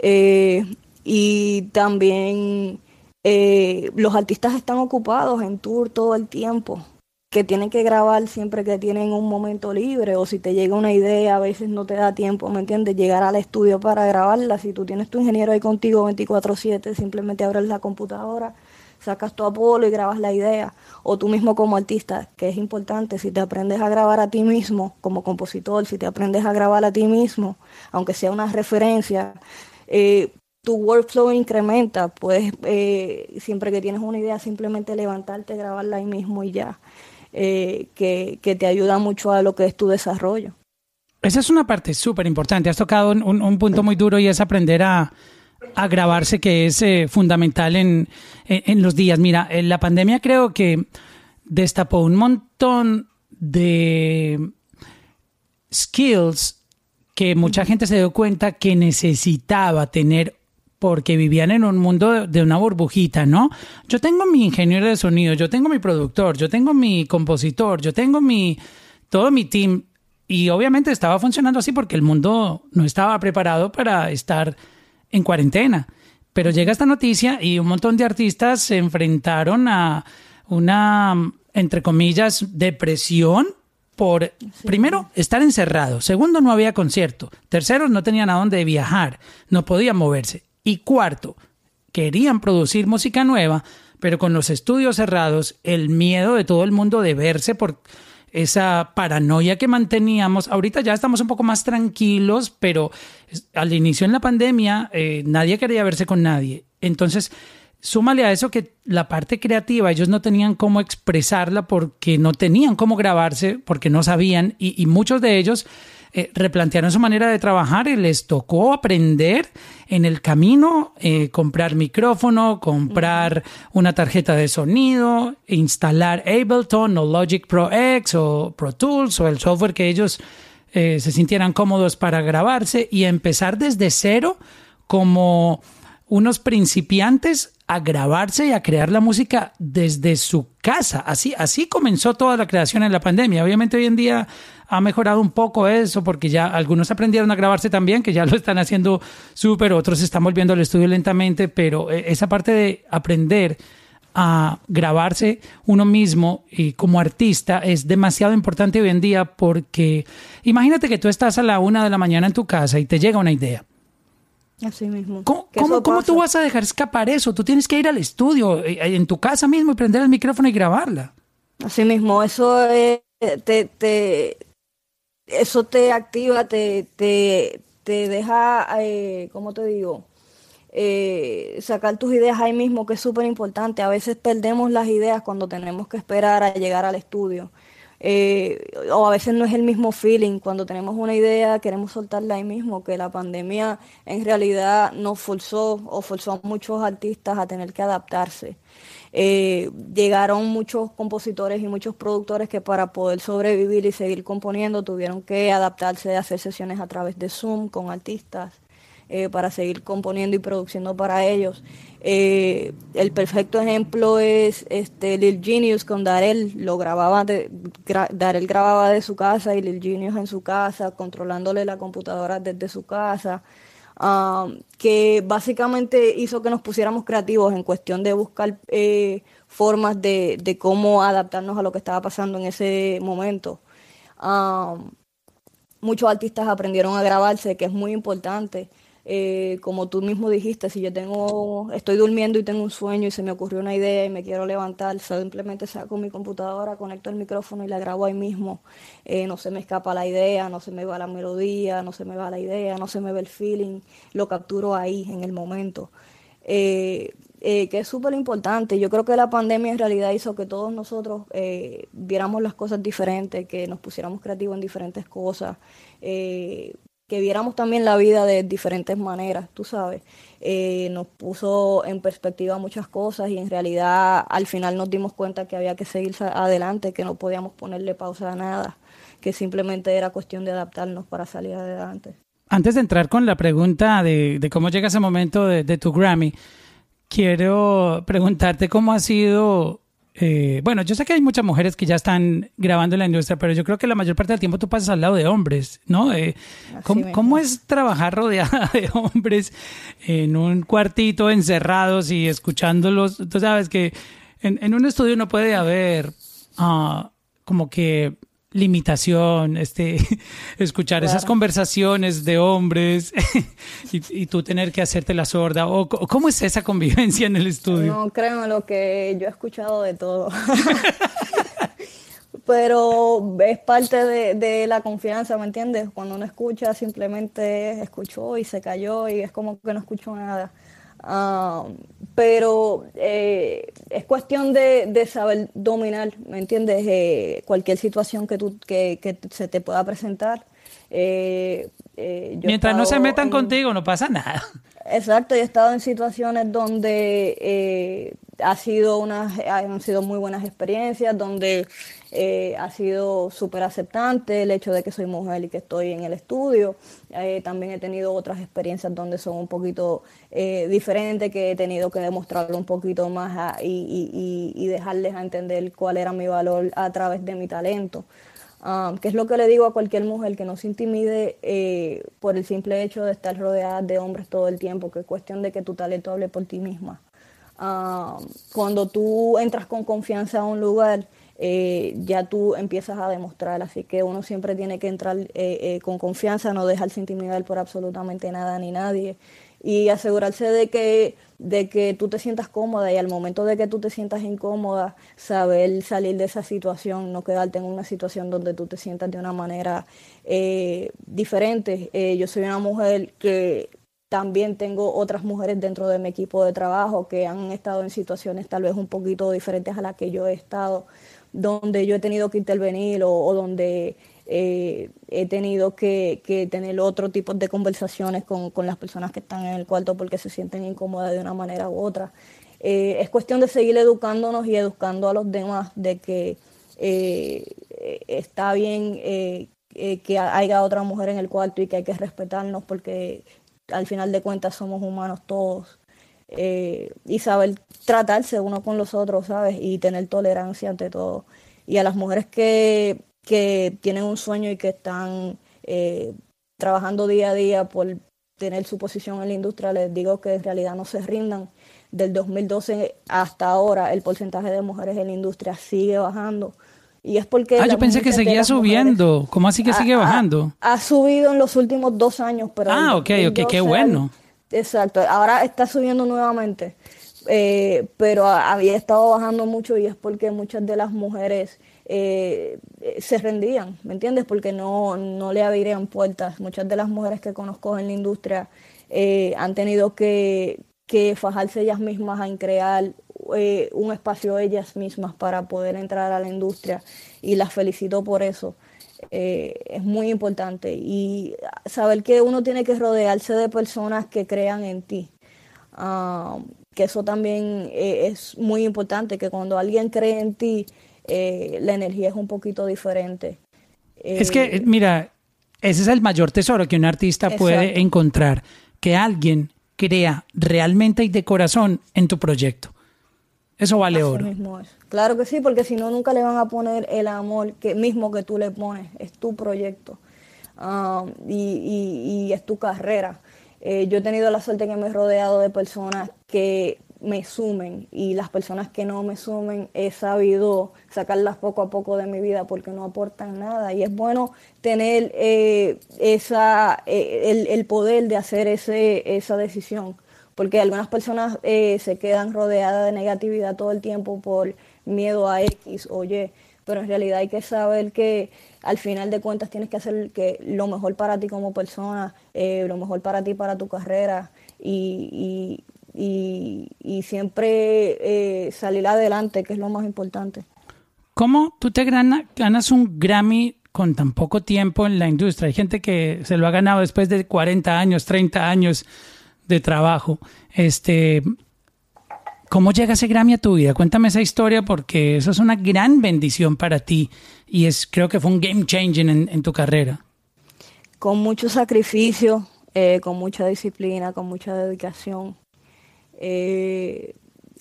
eh, y también eh, los artistas están ocupados en tour todo el tiempo, que tienen que grabar siempre que tienen un momento libre o si te llega una idea, a veces no te da tiempo, ¿me entiendes? Llegar al estudio para grabarla, si tú tienes tu ingeniero ahí contigo 24/7, simplemente abres la computadora sacas tu Apolo y grabas la idea. O tú mismo como artista, que es importante, si te aprendes a grabar a ti mismo como compositor, si te aprendes a grabar a ti mismo, aunque sea una referencia, eh, tu workflow incrementa. Puedes, eh, siempre que tienes una idea, simplemente levantarte, grabarla ahí mismo y ya. Eh, que, que te ayuda mucho a lo que es tu desarrollo. Esa es una parte súper importante. Has tocado un, un- un punto muy duro y es aprender a, a grabarse, que es eh, fundamental en, en, en los días. Mira, en la pandemia creo que destapó un montón de skills que mucha gente se dio cuenta que necesitaba tener porque vivían en un mundo de- una burbujita, ¿no? Yo tengo mi ingeniero de sonido, yo tengo mi productor, yo tengo mi compositor, yo tengo mi todo mi team y obviamente estaba funcionando así porque el mundo no estaba preparado para estar en cuarentena. Pero llega esta noticia y un montón de artistas se enfrentaron a una, entre comillas, depresión por, primero, estar encerrado. Segundo, no había concierto. Tercero, no tenían a dónde viajar. No podían moverse. Y cuarto, querían producir música nueva, pero con los estudios cerrados, el miedo de todo el mundo de verse por esa paranoia que manteníamos. Ahorita ya estamos un poco más tranquilos, pero al inicio en la pandemia eh, nadie quería verse con nadie. Entonces, súmale a eso que la parte creativa, ellos no tenían cómo expresarla porque no tenían cómo grabarse, porque no sabían, y, y muchos de ellos eh, replantearon su manera de trabajar y les tocó aprender en el camino, eh, comprar micrófono, comprar una tarjeta de sonido, instalar Ableton o Logic Pro X o Pro Tools o el software que ellos eh, se sintieran cómodos para grabarse y empezar desde cero como unos principiantes a grabarse y a crear la música desde su casa. Así, así comenzó toda la creación en la pandemia. Obviamente hoy en día ha mejorado un poco eso porque ya algunos aprendieron a grabarse también, que ya lo están haciendo súper, otros están volviendo al estudio lentamente, pero eh, esa parte de aprender a grabarse uno mismo y como artista es demasiado importante hoy en día porque imagínate que tú estás a la una de la mañana en tu casa y te llega una idea. Así mismo. ¿Cómo, tú vas a dejar escapar eso? Tú tienes que ir al estudio, eh, en tu casa mismo, y prender el micrófono y grabarla. Así mismo, eso es- te, te, eso te activa, te, te, te deja, eh, ¿cómo te digo? Eh, sacar tus ideas ahí mismo, que es súper importante. A veces perdemos las ideas cuando tenemos que esperar a llegar al estudio. Eh, o a veces no es el mismo feeling. Cuando tenemos una idea, queremos soltarla ahí mismo, que la pandemia en realidad nos forzó o forzó a muchos artistas a tener que adaptarse. Eh, llegaron muchos compositores y muchos productores que para poder sobrevivir y seguir componiendo tuvieron que adaptarse a hacer sesiones a través de Zoom con artistas eh, para seguir componiendo y produciendo para ellos. Eh, el perfecto ejemplo es este Lil Genius con Darel, lo grababa de, gra- Darel grababa de su casa y Lil Genius en su casa, controlándole la computadora desde su casa. Um, que básicamente hizo que nos pusiéramos creativos en cuestión de buscar eh, formas de, de cómo adaptarnos a lo que estaba pasando en ese momento. Um, muchos artistas aprendieron a grabarse, que es muy importante. Eh, como tú mismo dijiste, si yo tengo, estoy durmiendo y tengo un sueño y se me ocurrió una idea y me quiero levantar, simplemente saco mi computadora, conecto el micrófono y la grabo ahí mismo. Eh, no se me escapa la idea, no se me va la melodía, no se me va la idea, no se me ve el feeling, lo capturo ahí en el momento. Eh, que es súper importante. Yo creo que la pandemia en realidad hizo que todos nosotros viéramos las cosas diferentes, que nos pusiéramos creativos en diferentes cosas, que viéramos también la vida de diferentes maneras, tú sabes. Eh, nos puso en perspectiva muchas cosas y en realidad al final nos dimos cuenta que había que seguir adelante, que no podíamos ponerle pausa a nada, que simplemente era cuestión de adaptarnos para salir adelante. Antes de entrar con la pregunta de, cómo llega ese momento de, de tu Grammy, quiero preguntarte cómo ha sido eh, bueno, yo sé que hay muchas mujeres que ya están grabando en la industria, pero yo creo que la mayor parte del tiempo tú pasas al lado de hombres, ¿no? Eh, ¿cómo, es trabajar rodeada de hombres en un cuartito encerrados y escuchándolos? Tú sabes que en, un estudio no puede haber ah, como que limitación, este, escuchar esas conversaciones de hombres y, tú tener que hacerte la sorda. O, ¿Cómo es esa convivencia en el estudio? No, créeme lo que yo he escuchado de todo. Pero es parte de, de, la confianza, ¿me entiendes? Cuando uno escucha, simplemente escuchó y se cayó y es como que no escuchó nada. Ah, pero eh, es cuestión de, saber dominar, ¿me entiendes? Eh, cualquier situación que, tú, que, que se te pueda presentar. Eh, Mientras no se metan contigo, no pasa nada. Exacto, he estado en situaciones donde ha sido unas, han sido muy buenas experiencias, donde eh, ha sido súper aceptante el hecho de que soy mujer y que estoy en el estudio. Eh, también he tenido otras experiencias donde son un poquito eh, diferentes, que he tenido que demostrarlo un poquito más y, y, dejarles a entender cuál era mi valor a través de mi talento. Um, que es lo que le digo a cualquier mujer que no se intimide por el simple hecho de estar rodeada de hombres todo el tiempo, que es cuestión de que tu talento hable por ti misma. Um, cuando tú entras con confianza a un lugar, eh, ya tú empiezas a demostrar. Así que uno siempre tiene que entrar eh, eh, con confianza, no dejarse intimidar por absolutamente nada ni nadie y asegurarse de que, de que tú te sientas cómoda y al momento de que tú te sientas incómoda, saber salir de esa situación, no quedarte en una situación donde tú te sientas de una manera diferente. yo soy una mujer que también tengo otras mujeres dentro de mi equipo de trabajo que han estado en situaciones tal vez un poquito diferentes a las que yo he estado donde yo he tenido que intervenir o, donde eh, he tenido que, tener otro tipo de conversaciones con, las personas que están en el cuarto porque se sienten incómodas de una manera u otra. Eh, es cuestión de seguir educándonos y educando a los demás de que eh, está bien que haya otra mujer en el cuarto y que hay que respetarnos porque al final de cuentas somos humanos todos eh, y saber tratarse uno con los otros, ¿sabes? Y tener tolerancia ante todo. Y a las mujeres que, que tienen un sueño y que están eh, trabajando día a día por tener su posición en la industria, les digo que en realidad no se rindan. Del 2012 hasta ahora el porcentaje de mujeres en la industria sigue bajando. Y es porque... Ah, yo pensé que seguía subiendo. ¿Cómo así que sigue bajando? Ha, subido en los últimos dos años, pero... Ah, ok, ok, qué bueno. Exacto, ahora está subiendo nuevamente, eh, pero había estado bajando mucho y es porque muchas de las mujeres eh, se rendían, ¿me entiendes? Porque no, no le abrirían puertas. Muchas de las mujeres que conozco en la industria eh, han tenido que, que, fajarse ellas mismas en crear un espacio ellas mismas para poder entrar a la industria y las felicito por eso. Eh, es muy importante y saber que uno tiene que rodearse de personas que crean en ti. Ah, que eso también eh, es muy importante, que cuando alguien cree en ti, eh, la energía es un poquito diferente. es que, mira, ese es el mayor tesoro que un artista puede encontrar, que alguien crea realmente y de corazón en tu proyecto. Eso vale oro. Claro que sí, porque si no, nunca le van a poner el amor que mismo que tú le pones. Es tu proyecto um, y, es tu carrera. Eh, yo he tenido la suerte que me he rodeado de personas que me sumen y las personas que no me sumen he sabido sacarlas poco a poco de mi vida porque no aportan nada y es bueno tener eh, esa eh, el, poder de hacer ese, esa decisión porque algunas personas eh, se quedan rodeadas de negatividad todo el tiempo por miedo a X o Y pero en realidad hay que saber que al final de cuentas tienes que hacer lo mejor para ti como persona, lo mejor para ti para tu carrera y, y, siempre eh, salir adelante, que es lo más importante. ¿Cómo tú te ganas un Grammy con tan poco tiempo en la industria? Hay gente que se lo ha ganado después de 40 años, 30 años de trabajo. Este, ¿Cómo llega ese Grammy a tu vida? Cuéntame esa historia porque eso es una gran bendición para ti y es creo que fue un game changing en, tu carrera. Con mucho sacrificio, eh, con mucha disciplina, con mucha dedicación eh,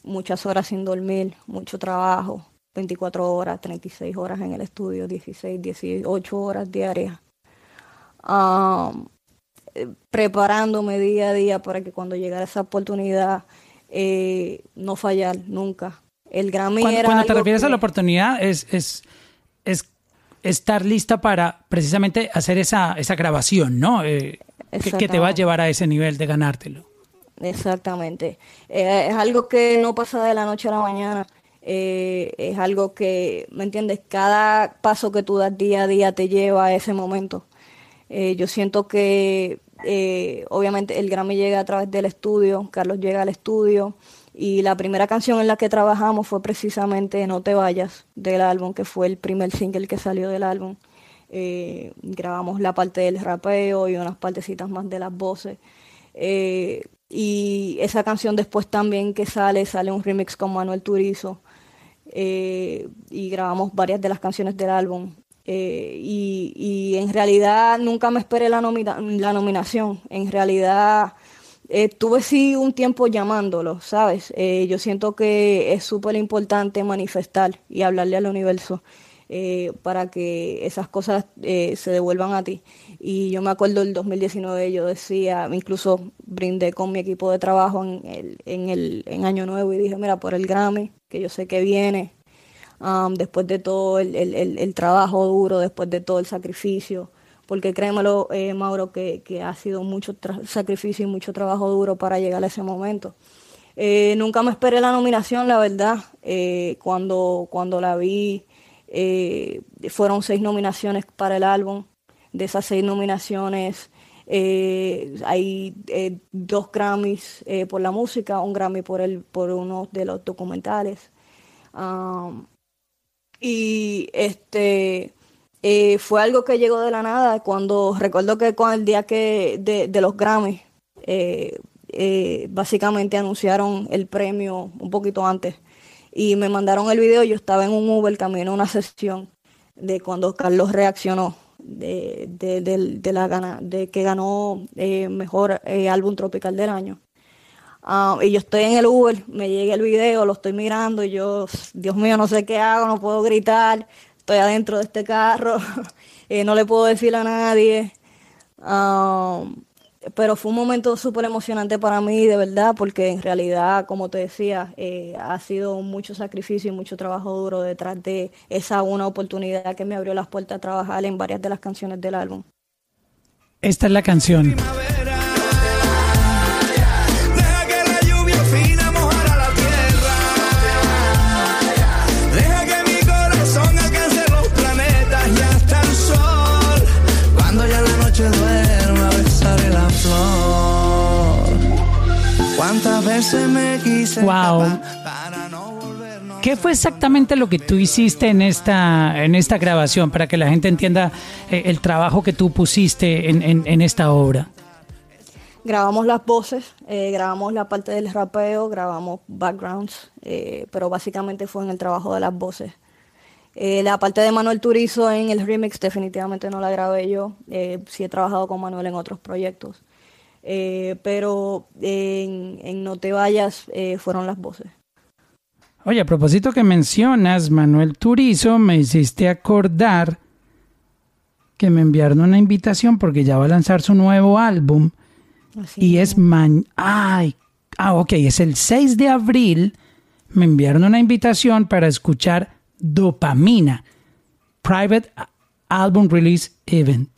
muchas horas sin dormir, mucho trabajo, 24 horas, 36 horas en el estudio, 16, 18 horas diarias. Eh, preparándome día a día para que cuando llegara esa oportunidad eh, no fallar nunca. El Grammy cuando, Cuando te refieres a la oportunidad es, es, es estar lista para precisamente hacer esa, esa grabación, ¿no? Eh, que, te va a llevar a ese nivel de ganártelo. Exactamente. Eh, es algo que no pasa de la noche a la mañana. Eh, es algo que, ¿me entiendes? Cada paso que tú das día a día te lleva a ese momento. Eh, yo siento que, obviamente, el Grammy llega a través del estudio, Carlos llega al estudio, y la primera canción en la que trabajamos fue precisamente No te vayas del álbum, que fue el primer single que salió del álbum. grabamos la parte del rapeo y unas partecitas más de las voces. Y esa canción después también que sale, sale un remix con Manuel Turizo. Eh, y grabamos varias de las canciones del álbum. Eh, y, en realidad nunca me esperé la, la nominación. En realidad eh, tuve sí un tiempo llamándolo, ¿sabes? yo siento que es súper importante manifestar y hablarle al universo. Eh, para que esas cosas eh, se devuelvan a ti. Y yo me acuerdo el 2019, yo decía, incluso brindé con mi equipo de trabajo en el, en el en Año Nuevo y dije, mira, por el Grammy, que yo sé que viene, um, después de todo el, el, el, trabajo duro, después de todo el sacrificio, porque créemelo, eh, Mauro, que, que, ha sido mucho sacrificio y mucho trabajo duro para llegar a ese momento. nunca me esperé la nominación, la verdad. cuando, cuando la vi, eh, fueron seis nominaciones para el álbum. De esas seis nominaciones eh, hay eh, dos Grammys por la música, un Grammy por, el, por uno de los documentales. Um, y este fue algo que llegó de la nada cuando recuerdo que con el día que de, de los Grammys básicamente anunciaron el premio un poquito antes y me mandaron el video. Yo estaba en un Uber camino una sesión de cuando Carlos reaccionó de, de, la gana, de que ganó eh, mejor eh, álbum tropical del año. Ah, y yo estoy en el Uber, me llega el video, lo estoy mirando y yo, Dios mío, no sé qué hago, no puedo gritar, estoy adentro de este carro, eh, no le puedo decir a nadie. Ah, pero fue un momento súper emocionante para mí, de verdad, porque en realidad, como te decía, eh, ha sido mucho sacrificio y mucho trabajo duro detrás de esa una oportunidad que me abrió las puertas a trabajar en varias de las canciones del álbum. Esta es la canción. Wow. ¿Qué fue exactamente lo que tú hiciste en esta, en esta grabación para que la gente entienda eh, el trabajo que tú pusiste en, esta obra? Grabamos las voces, eh, grabamos la parte del rapeo, grabamos backgrounds, eh, pero básicamente fue en el trabajo de las voces. la parte de Manuel Turizo en el remix definitivamente no la grabé yo, sí he trabajado con Manuel en otros proyectos. Eh, pero en, No te vayas eh, fueron las voces. Oye, a propósito que mencionas Manuel Turizo, me hiciste acordar que me enviaron una invitación porque ya va a lanzar su nuevo álbum y es man ay Ah, ok, es el 6 de abril. Me enviaron una invitación para escuchar Dopamina, Private Album Release Event.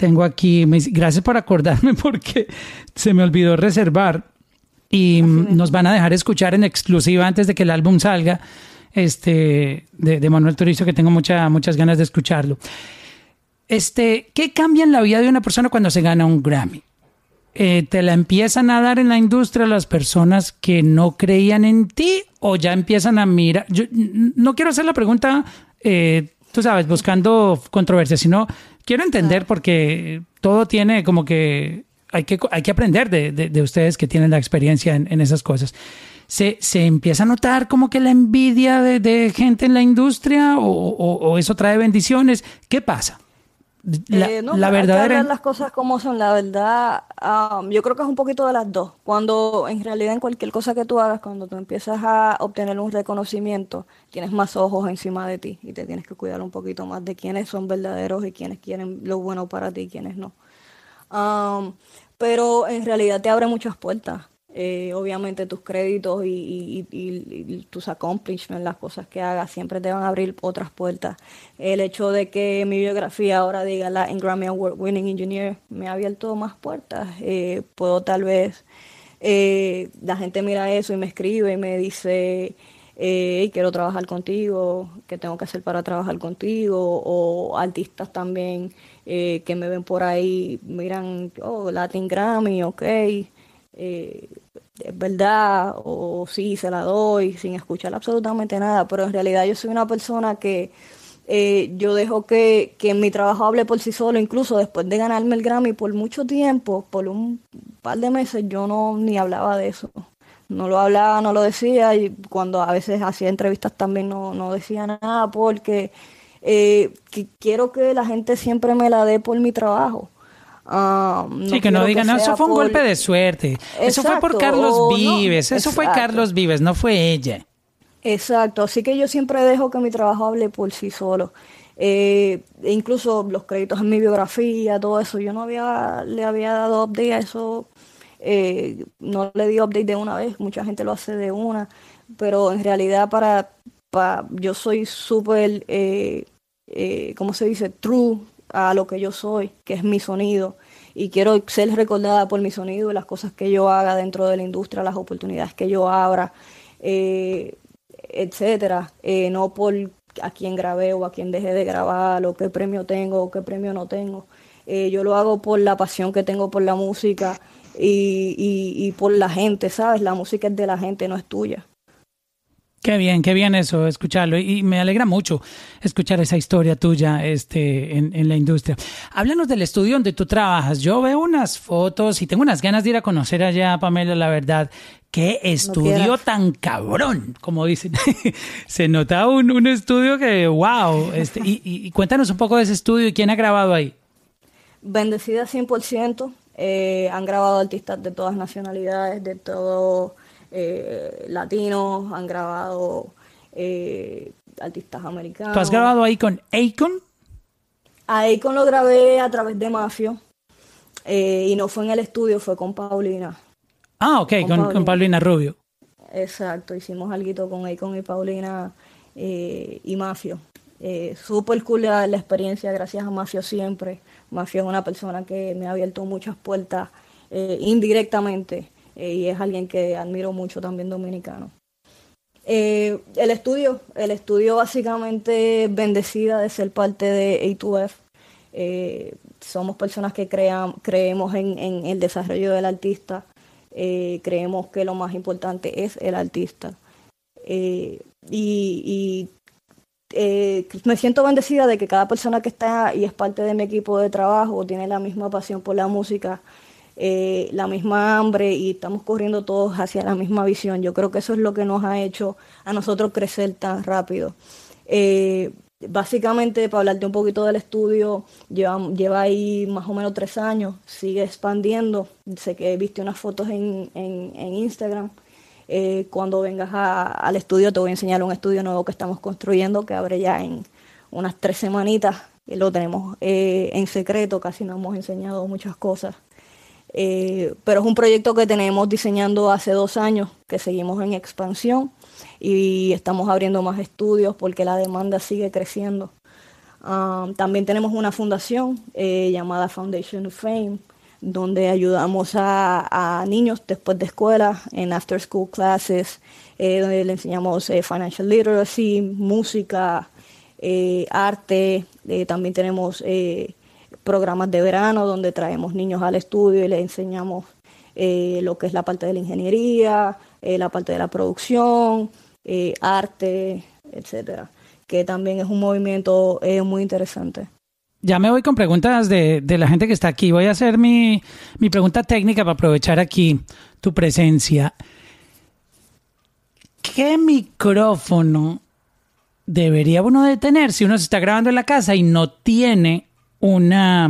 Tengo aquí, gracias por acordarme porque se me olvidó reservar y nos van a dejar escuchar en exclusiva antes de que el álbum salga este, de, Manuel Turizo, que tengo muchas ganas de escucharlo. Este, ¿Qué cambia en la vida de una persona cuando se gana un Grammy? Eh, ¿Te la empiezan a dar en la industria las personas que no creían en ti o ya empiezan a mirar? Yo no quiero hacer la pregunta, eh, tú sabes, buscando controversia, sino quiero entender porque todo tiene como que hay que, hay que aprender de, ustedes que tienen la experiencia en, esas cosas. ¿Se, ¿Se, empieza a notar como que la envidia de, gente en la industria o, eso trae bendiciones? ¿Qué pasa? La, eh, no, la verdadera... las cosas como son, la verdad, um, yo creo que es un poquito de las dos. Cuando en realidad en cualquier cosa que tú hagas, cuando tú empiezas a obtener un reconocimiento, tienes más ojos encima de ti y te tienes que cuidar un poquito más de quiénes son verdaderos y quiénes quieren lo bueno para ti y quiénes no. Um, pero en realidad te abre muchas puertas. Eh, obviamente tus créditos y, tus accomplishments, las cosas que hagas, siempre te van a abrir otras puertas. El hecho de que mi biografía ahora diga la Grammy Award Winning Engineer me ha abierto más puertas. Eh, puedo tal vez, eh, la gente mira eso y me escribe y me dice, quiero trabajar contigo, ¿qué tengo que hacer para trabajar contigo? O artistas también eh, que me ven por ahí, miran, oh, Latin Grammy, ok, eh, es verdad, o sí, se la doy, sin escuchar absolutamente nada, pero en realidad yo soy una persona que eh, yo dejo que, que mi trabajo hable por sí solo, incluso después de ganarme el Grammy por mucho tiempo, por un par de meses, yo no ni hablaba de eso no lo hablaba, no lo decía, y cuando a veces hacía entrevistas también no, no decía nada porque eh, quiero que la gente siempre me la dé por mi trabajo. Ah, sí, que no digan, no, eso fue un golpe de suerte. eso fue por Carlos Vives. eso fue Carlos Vives, no fue ella. Exacto, así que yo siempre dejo que mi trabajo hable por sí solo. Eh, e incluso los créditos en mi biografía, todo eso, yo no había, le había dado update a eso, eh, no le di update de una vez, mucha gente lo hace de una, pero en realidad para yo soy súper, eh, eh, ¿cómo se dice? True a lo que yo soy, que es mi sonido. Y quiero ser recordada por mi sonido las cosas que yo haga dentro de la industria, las oportunidades que yo abra, eh, etcétera. Eh, no por a quién grabé o a quién dejé de grabar, o qué premio tengo o qué premio no tengo. yo lo hago por la pasión que tengo por la música y, y por la gente, ¿sabes? La música es de la gente, no es tuya. Qué bien, qué bien eso, escucharlo. Y me alegra mucho escuchar esa historia tuya este, en, la industria. Háblanos del estudio donde tú trabajas. Yo veo unas fotos y tengo unas ganas de ir a conocer allá, Pamela, la verdad. Qué estudio tan cabrón, como dicen. Se nota un, un, estudio que, wow. Este, y, y, cuéntanos un poco de ese estudio y quién ha grabado ahí. Bendecida 100%. Eh, han grabado artistas de todas nacionalidades, de todo eh, latinos, han grabado eh, artistas americanos. ¿Tú has grabado ahí con Akon? A Akon lo grabé a través de Mafio eh, y no fue en el estudio, fue con Paulina. Ah, ok, con, Paulina. Rubio. Exacto, hicimos algo con Akon y Paulina y Mafio. Súper cool la, la, experiencia, gracias a Mafio siempre. Mafio es una persona que me ha abierto muchas puertas indirectamente eh, y es alguien que admiro mucho también dominicano. Eh, el estudio, el estudio básicamente bendecida de ser parte de A2F. Eh, somos personas que creemos en, el desarrollo del artista, creemos que lo más importante es el artista. y, me siento bendecida de que cada persona que está y es parte de mi equipo de trabajo tiene la misma pasión por la música eh, la misma hambre y estamos corriendo todos hacia la misma visión. Yo creo que eso es lo que nos ha hecho a nosotros crecer tan rápido. Eh, básicamente, para hablarte un poquito del estudio, lleva, lleva ahí más o menos tres años, sigue expandiendo. Sé que viste unas fotos en, en, Instagram. Eh, cuando vengas al estudio te voy a enseñar un estudio nuevo que estamos construyendo que abre ya en unas tres semanitas. Lo tenemos en secreto, casi no hemos enseñado muchas cosas. Eh, pero es un proyecto que tenemos diseñando hace dos años, que seguimos en expansión y estamos abriendo más estudios porque la demanda sigue creciendo. Ah, también tenemos una fundación eh, llamada Foundation of Fame, donde ayudamos a, niños después de escuela en after school classes, eh, donde le enseñamos financial literacy, música, arte. también tenemos programas de verano donde traemos niños al estudio y les enseñamos lo que es la parte de la ingeniería, la parte de la producción, arte, etcétera que también es un movimiento eh, muy interesante. Ya me voy con preguntas de, la gente que está aquí. Voy a hacer mi, mi pregunta técnica para aprovechar aquí tu presencia. ¿Qué micrófono debería uno de tener si uno se está grabando en la casa y no tiene una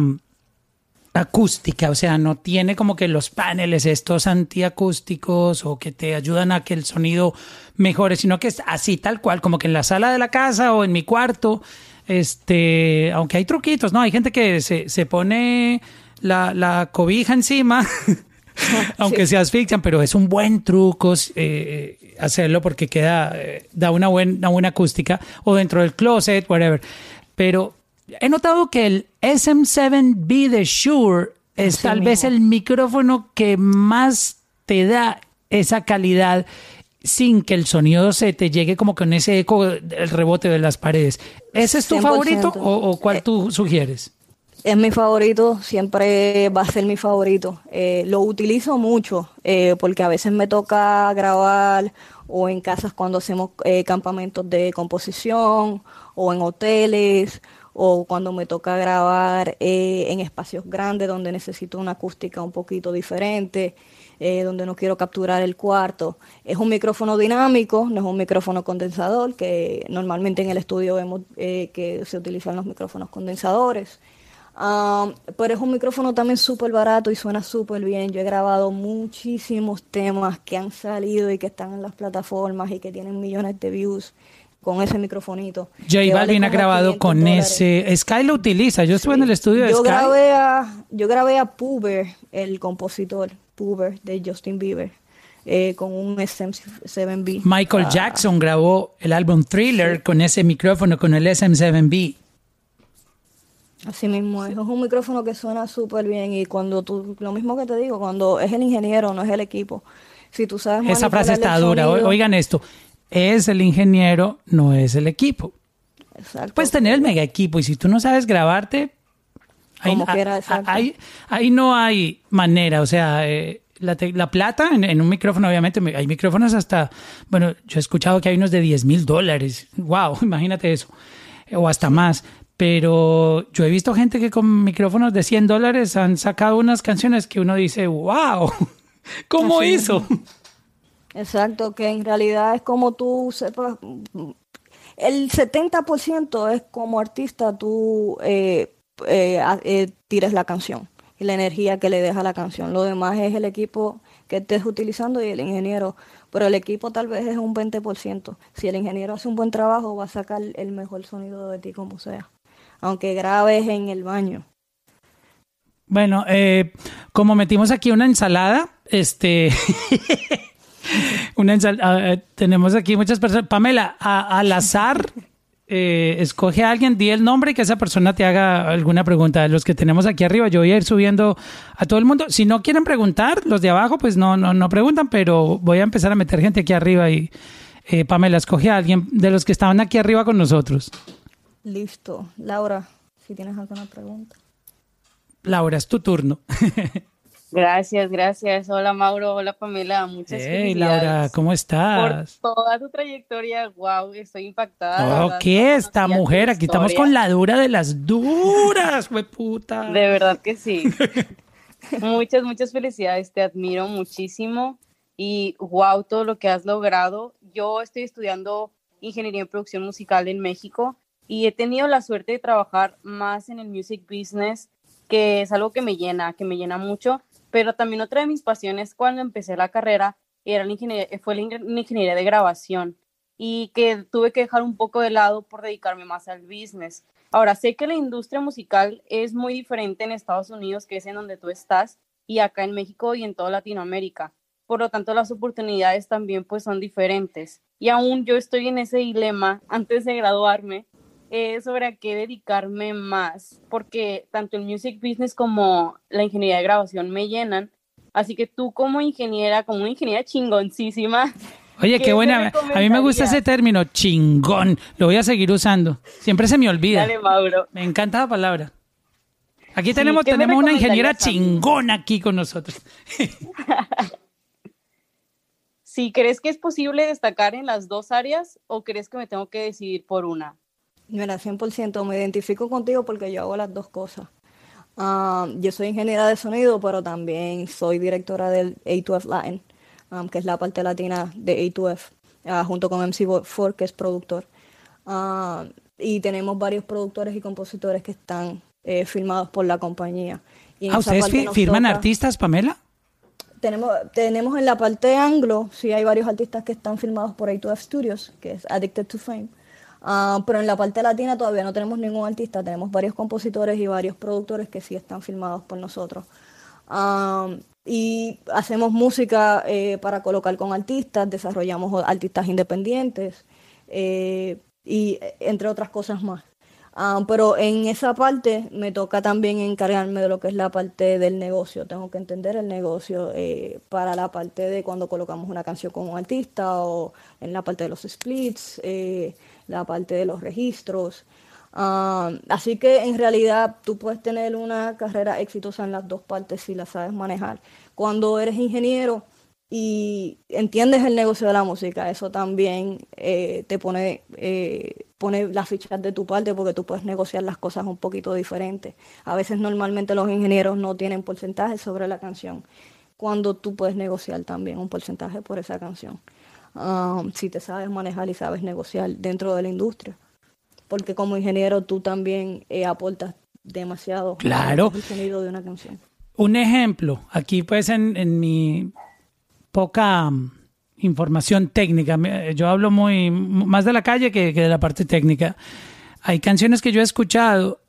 acústica, o sea, no tiene como que los paneles estos antiacústicos o que te ayudan a que el sonido mejore, sino que es así tal cual, como que en la sala de la casa o en mi cuarto, este, aunque hay truquitos, ¿no? Hay gente que se, se pone la, la cobija encima, aunque se asfixian, pero es un buen truco eh, hacerlo porque queda, eh, da una, buena una buena acústica, o dentro del closet, whatever. Pero he notado que el SM7B de Shure es tal vez el micrófono que más te da esa calidad sin que el sonido se te llegue como con ese eco del rebote de las paredes. ¿Ese es tu favorito o, cuál eh, tú sugieres? Es mi favorito, siempre va a ser mi favorito. Eh, lo utilizo mucho eh, porque a veces me toca grabar o en casas cuando hacemos campamentos de composición o en hoteles o cuando me toca grabar eh, en espacios grandes donde necesito una acústica un poquito diferente, eh, donde no quiero capturar el cuarto. Es un micrófono dinámico, no es un micrófono condensador, que normalmente en el estudio vemos eh, que se utilizan los micrófonos condensadores. Ah, pero es un micrófono también súper barato y suena súper bien. Yo he grabado muchísimos temas que han salido y que están en las plataformas y que tienen millones de views con ese microfonito. J Balvin ha grabado con ese. Sky lo utiliza. Yo estuve en el estudio de yo Sky. Grabé a, yo grabé a Puber, el compositor Puber de Justin Bieber. Eh, con un SM7B. Michael ah. Jackson grabó el álbum Thriller con ese micrófono, con el SM7B. Así mismo, es un micrófono que suena súper bien y cuando tú, lo mismo que te digo, cuando es el ingeniero, no es el equipo. Si tú sabes Esa frase está dura, oigan esto, es el ingeniero, no es el equipo. Exacto. Puedes tener el mega equipo y si tú no sabes grabarte, ahí, ahí, no hay manera. O sea, eh, la, la, plata en, un micrófono, obviamente, hay micrófonos hasta, bueno, yo he escuchado que hay unos de 10 mil dólares. ¡Wow! Imagínate eso. O hasta más. Pero yo he visto gente que con micrófonos de 100 dólares han sacado unas canciones que uno dice, ¡Wow! ¿Cómo hizo? Exacto, que en realidad es como tú sepas, el 70% es como artista tú eh, eh, eh, tires la canción y la energía que le deja la canción. Lo demás es el equipo que estés utilizando y el ingeniero, pero el equipo tal vez es un 20%. Si el ingeniero hace un buen trabajo va a sacar el mejor sonido de ti como sea, aunque grabes en el baño. Bueno, como metimos aquí una ensalada, este Una eh, tenemos aquí muchas personas. Pamela, al azar, eh, escoge a alguien, di el nombre y que esa persona te haga alguna pregunta. Los que tenemos aquí arriba, yo voy a ir subiendo a todo el mundo. Si no quieren preguntar, los de abajo, pues no, no, no preguntan, pero voy a empezar a meter gente aquí arriba y eh, Pamela, escoge a alguien de los que estaban aquí arriba con nosotros. Listo. Laura, si tienes alguna pregunta. Laura, es tu turno. Gracias, gracias. Hola Mauro, hola Pamela, muchas hey, Laura, ¿cómo estás? Por toda tu trayectoria, wow, estoy impactada. Oh, ¿qué esta mujer? Aquí estamos con la dura de las duras, puta. De verdad que sí. muchas, muchas felicidades, te admiro muchísimo y wow, todo lo que has logrado. Yo estoy estudiando ingeniería en producción musical en México y he tenido la suerte de trabajar más en el music business, que es algo que me llena, que me llena mucho pero también otra de mis pasiones cuando empecé la carrera era la ingeniería, fue la ingeniería de grabación y que tuve que dejar un poco de lado por dedicarme más al business. Ahora, sé que la industria musical es muy diferente en Estados Unidos, que es en donde tú estás, y acá en México y en toda Latinoamérica. Por lo tanto, las oportunidades también pues son diferentes. Y aún yo estoy en ese dilema antes de graduarme eh, sobre a qué dedicarme más, porque tanto el music business como la ingeniería de grabación me llenan. Así que tú como ingeniera, como una ingeniera chingoncísima, Oye, qué, ¿Qué buena. A mí me gusta ese término, chingón. Lo voy a seguir usando. Siempre se me olvida. dale Mauro. Me encanta la palabra. Aquí Sí, tenemos, ¿qué me tenemos una ingeniera chingona aquí con nosotros. Si crees que es posible destacar en las dos áreas o crees que me tengo que decidir por una. Mira, 100% me identifico contigo porque yo hago las dos cosas. Ah, yo soy ingeniera de sonido, pero también soy directora del A2F Latin, um, que es la parte latina de A2F, ah, junto con MC4, que es productor. Ah, y tenemos varios productores y compositores que están eh, firmados por la compañía. Y Ah, ¿ustedes fi- firman toca- artistas, Pamela? tenemos, tenemos en la parte anglo, sí hay varios artistas que están firmados por A2F Studios, que es Addicted to Fame. Ah, pero en la parte latina todavía no tenemos ningún artista, tenemos varios compositores y varios productores que sí están firmados por nosotros. Ah, y hacemos música eh, para colocar con artistas, desarrollamos artistas independientes eh, y entre otras cosas más. Ah, pero en esa parte me toca también encargarme de lo que es la parte del negocio. Tengo que entender el negocio eh, para la parte de cuando colocamos una canción con un artista o en la parte de los splits, eh, la parte de los registros. Ah, así que en realidad tú puedes tener una carrera exitosa en las dos partes si la sabes manejar. Cuando eres ingeniero y entiendes el negocio de la música, eso también eh, te pone, eh, pone las fichas de tu parte porque tú puedes negociar las cosas un poquito diferentes. A veces normalmente los ingenieros no tienen porcentajes sobre la canción, cuando tú puedes negociar también un porcentaje por esa canción. Um, si te sabes manejar y sabes negociar dentro de la industria. Porque como ingeniero tú también eh, aportas demasiado Claro. al sonido de una canción. Un ejemplo, aquí pues en, en mi poca mm, información técnica, me- yo hablo muy más de la calle que, que de la parte técnica. Hay canciones que yo he escuchado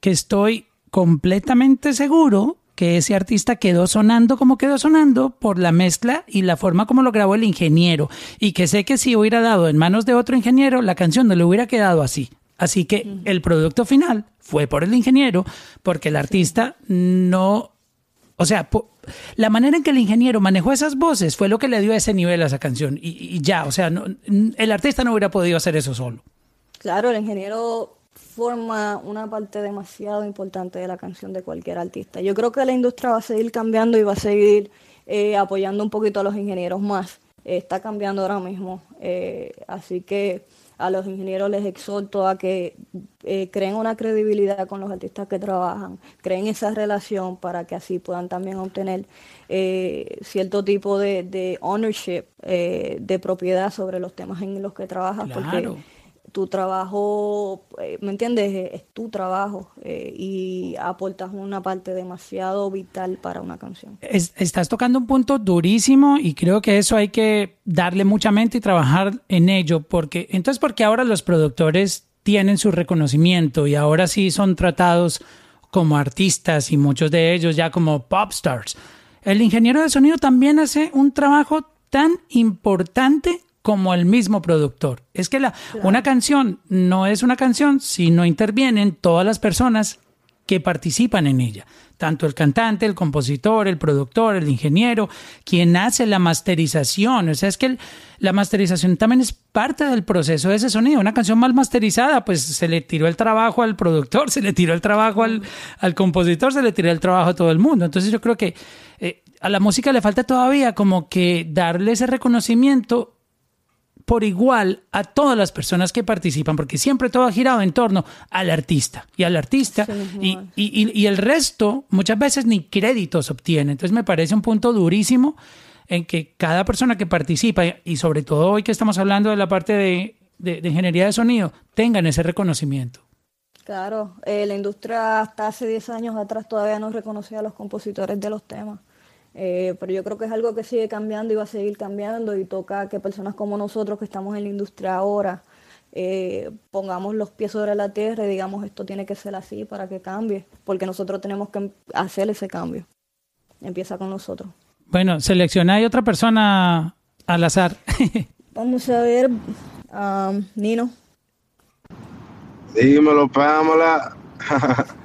que estoy completamente seguro que ese artista quedó sonando como quedó sonando por la mezcla y la forma como lo grabó el ingeniero y que sé que si hubiera dado en manos de otro ingeniero la canción no le hubiera quedado así. Así que el producto final fue por el ingeniero porque el artista no o sea, la manera en que el ingeniero manejó esas voces fue lo que le dio ese nivel a esa canción. Y, y ya, o sea, no- el artista no hubiera podido hacer eso solo. Claro, el ingeniero forma una parte demasiado importante de la canción de cualquier artista. Yo creo que la industria va a seguir cambiando y va a seguir eh, apoyando un poquito a los ingenieros más. Está cambiando ahora mismo. eh, así que a los ingenieros les exhorto a que eh, creen una credibilidad con los artistas que trabajan, creen esa relación para que así puedan también obtener cierto tipo de, ownership, de propiedad sobre los temas en los que trabajas, Claro. Tu trabajo, eh, ¿me entiendes? Es, es tu trabajo eh, y aportas una parte demasiado vital para una canción. Es- estás tocando un punto durísimo y creo que eso hay que darle mucha mente y trabajar en ello. Porque, entonces, porque ahora los productores tienen su reconocimiento y ahora sí son tratados como artistas y muchos de ellos ya como pop stars. El ingeniero de sonido también hace un trabajo tan importante como el mismo productor. Es que la, una canción no es una canción si no intervienen todas las personas que participan en ella. Tanto el cantante, el compositor, el productor, el ingeniero, quien hace la masterización. O sea, es que el- la masterización también es parte del proceso de ese sonido. Una canción mal masterizada, pues se le tiró el trabajo al productor, se le tiró el trabajo al, al compositor, se le tiró el trabajo a todo el mundo. Entonces yo creo que eh, a la música le falta todavía como que darle ese reconocimiento por igual a todas las personas que participan, porque siempre todo ha girado en torno al artista y al artista, y, y- y- y el resto muchas veces ni créditos obtiene. Entonces me parece un punto durísimo en que cada persona que participa, y sobre todo hoy que estamos hablando de la parte de, de- de ingeniería de sonido, tengan ese reconocimiento. Claro, eh, la industria hasta hace 10 años atrás todavía no reconocía a los compositores de los temas. Eh, pero yo creo que es algo que sigue cambiando y va a seguir cambiando y toca que personas como nosotros que estamos en la industria ahora eh, pongamos los pies sobre la tierra y digamos esto tiene que ser así para que cambie, porque nosotros tenemos que hacer ese cambio. empieza con nosotros. Bueno, selecciona ahí otra persona al azar. Vamos a ver, um, Nino. Dímelo, Pamela.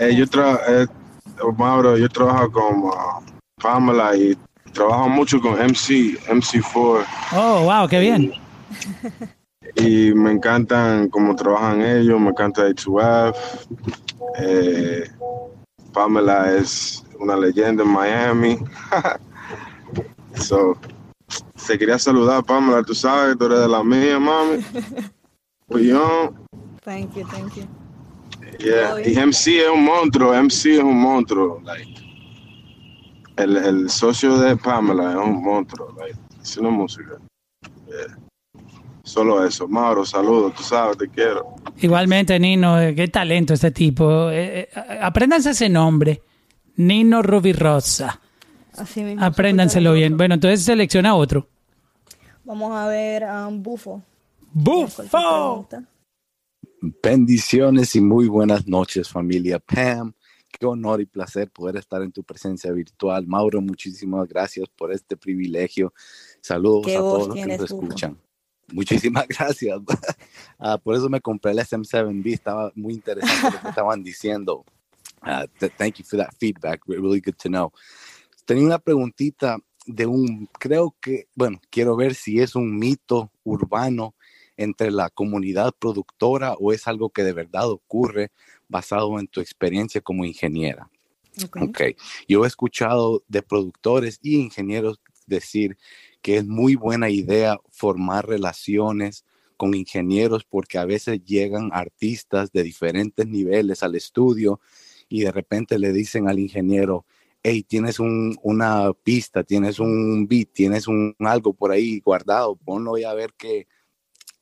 Eh, yo, tra eh, Mauro, yo trabajo uh, Pamela y trabajo mucho con MC, MC4. oh, wow, qué bien. Y me encantan cómo trabajan ellos, me encanta H2F. Eh, Pamela es una leyenda en Miami. so, se quería saludar, Pamela, tú sabes, tú eres de la mía, mami. Pues yo, Thank you, thank you. yeah. Y. MC es un monstruo, MC es un monstruo. Like, el, el socio de Pamela es un monstruo, like, haciendo música. Yeah. Solo eso. Mauro, saludos, tú sabes, te quiero. Igualmente, Nino, eh, qué talento este tipo. Eh, eh, apréndanse ese nombre. Nino Rubirosa. Así mismo. Apréndanselo bien. Bueno, entonces selecciona otro. Vamos a ver a um, Bufo. ¡Bufo! Bendiciones y muy buenas noches familia Pam. Qué honor y placer poder estar en tu presencia virtual. Mauro, muchísimas gracias por este privilegio. Saludos ¿Qué a todos los que nos escuchan. Muchísimas gracias. Ah, por eso me compré el SM7B. Estaba muy interesante lo que estaban diciendo. Th- thank you for that feedback. Re- Really good to know. Tenía una preguntita de un, creo que, bueno, quiero ver si es un mito urbano entre la comunidad productora o es algo que de verdad ocurre basado en tu experiencia como ingeniera. Ok. Ok, yo he escuchado de productores y ingenieros decir que es muy buena idea formar relaciones con ingenieros porque a veces llegan artistas de diferentes niveles al estudio y de repente le dicen al ingeniero, hey, tienes un- una pista, tienes un beat, tienes un algo por ahí guardado, ponlo y a ver qué,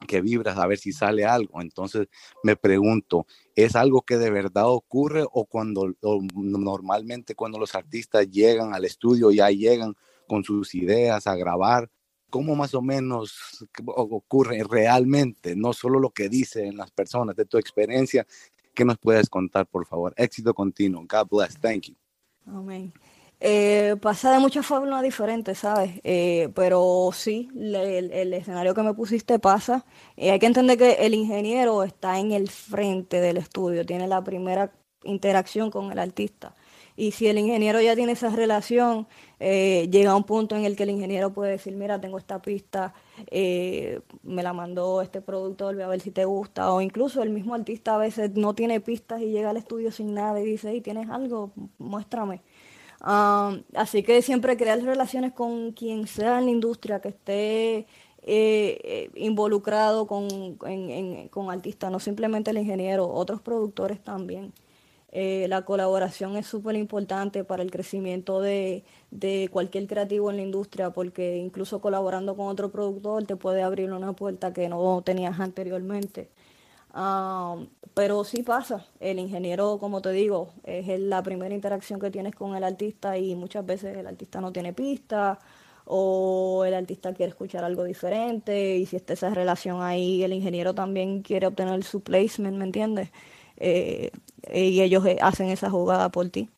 qué vibras, a ver si sale algo. Entonces me pregunto, ¿es algo que de verdad ocurre o cuando normalmente cuando los artistas llegan al estudio ya llegan con sus ideas a grabar? ¿Cómo más o menos ocurre realmente? No solo lo que dicen las personas, de tu experiencia, ¿qué nos puedes contar, por favor? Éxito continuo. God bless. Thank you. Amén. Eh, pasa de muchas formas diferentes, ¿sabes? Eh, pero sí, le- el, escenario que me pusiste pasa. Eh, hay que entender que el ingeniero está en el frente del estudio, tiene la primera interacción con el artista. Y si el ingeniero ya tiene esa relación, eh, llega a un punto en el que el ingeniero puede decir, mira, tengo esta pista, eh, me la mandó este productor, voy a ver si te gusta. O incluso el mismo artista a veces no tiene pistas y llega al estudio sin nada y dice, hey, ¿tienes algo? Muéstrame. Um, así que siempre crear relaciones con quien sea en la industria que esté eh, eh, involucrado con, en- con artistas, no simplemente el ingeniero, otros productores también. Eh, la colaboración es súper importante para el crecimiento de, de cualquier creativo en la industria, porque incluso colaborando con otro productor te puede abrir una puerta que no tenías anteriormente. Ah, pero sí pasa, el ingeniero, como te digo, es la primera interacción que tienes con el artista y muchas veces el artista no tiene pista o el artista quiere escuchar algo diferente y si está esa relación ahí, el ingeniero también quiere obtener su placement, ¿me entiendes? Eh, y ellos eh, hacen esa jugada por ti.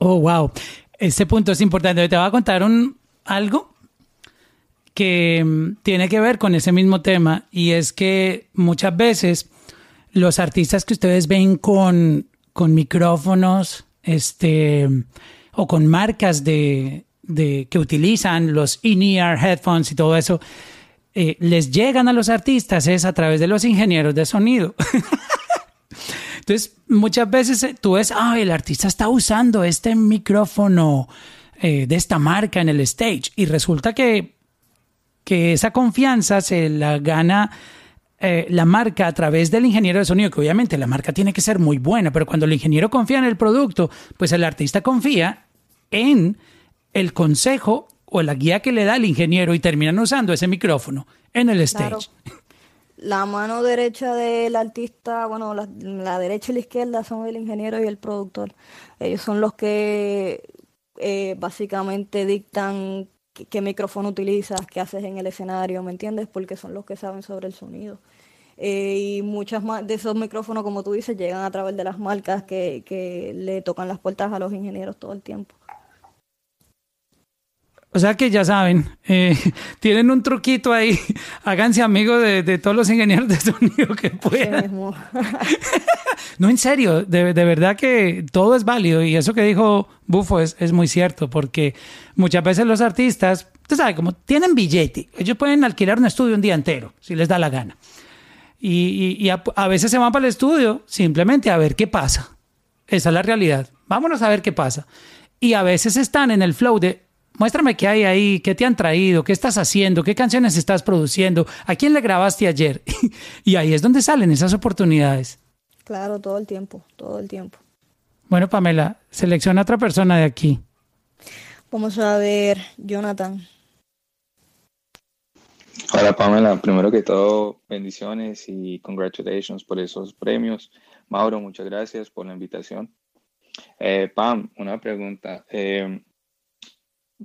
Oh, wow. Ese punto es importante. Te voy a contar un, algo que mm, tiene que ver con ese mismo tema y es que muchas veces los artistas que ustedes ven con, con micrófonos este, o con marcas de, de- que utilizan los in-ear headphones y todo eso, eh, les llegan a los artistas es a través de los ingenieros de sonido. Entonces, muchas veces eh, tú ves, ah, el artista está usando este micrófono eh, de esta marca en el stage y resulta que, que esa confianza se la gana eh, la marca a través del ingeniero de sonido, que obviamente la marca tiene que ser muy buena, pero cuando el ingeniero confía en el producto, pues el artista confía en el consejo o la guía que le da el ingeniero y terminan usando ese micrófono en el stage. La mano derecha del artista, bueno, la, la derecha y la izquierda son el ingeniero y el productor. Ellos son los que eh, básicamente dictan qué, micrófono utilizas, qué haces en el escenario, ¿me entiendes? Porque son los que saben sobre el sonido. Eh, y muchas más de esos micrófonos, como tú dices, llegan a través de las marcas que, que le tocan las puertas a los ingenieros todo el tiempo. O sea que ya saben, eh, tienen un truquito ahí. Háganse amigos de, de todos los ingenieros de sonido que puedan. No, en serio, de, de verdad que todo es válido y eso que dijo Bufo es, es muy cierto porque muchas veces los artistas, tú sabes, como tienen billete, ellos pueden alquilar un estudio un día entero si les da la gana. Y, y- y a, a veces se van para el estudio simplemente a ver qué pasa. Esa es la realidad. Vámonos a ver qué pasa. Y a veces están en el flow de, muéstrame qué hay ahí, qué te han traído, qué estás haciendo, qué canciones estás produciendo, a quién le grabaste ayer. y ahí es donde salen esas oportunidades. Claro, todo el tiempo, todo el tiempo. Bueno, Pamela, selecciona otra persona de aquí. Vamos a ver, Jonathan. Hola Pamela, primero que todo, bendiciones y congratulations por esos premios. Mauro, muchas gracias por la invitación. Eh, Pam, una pregunta. Eh,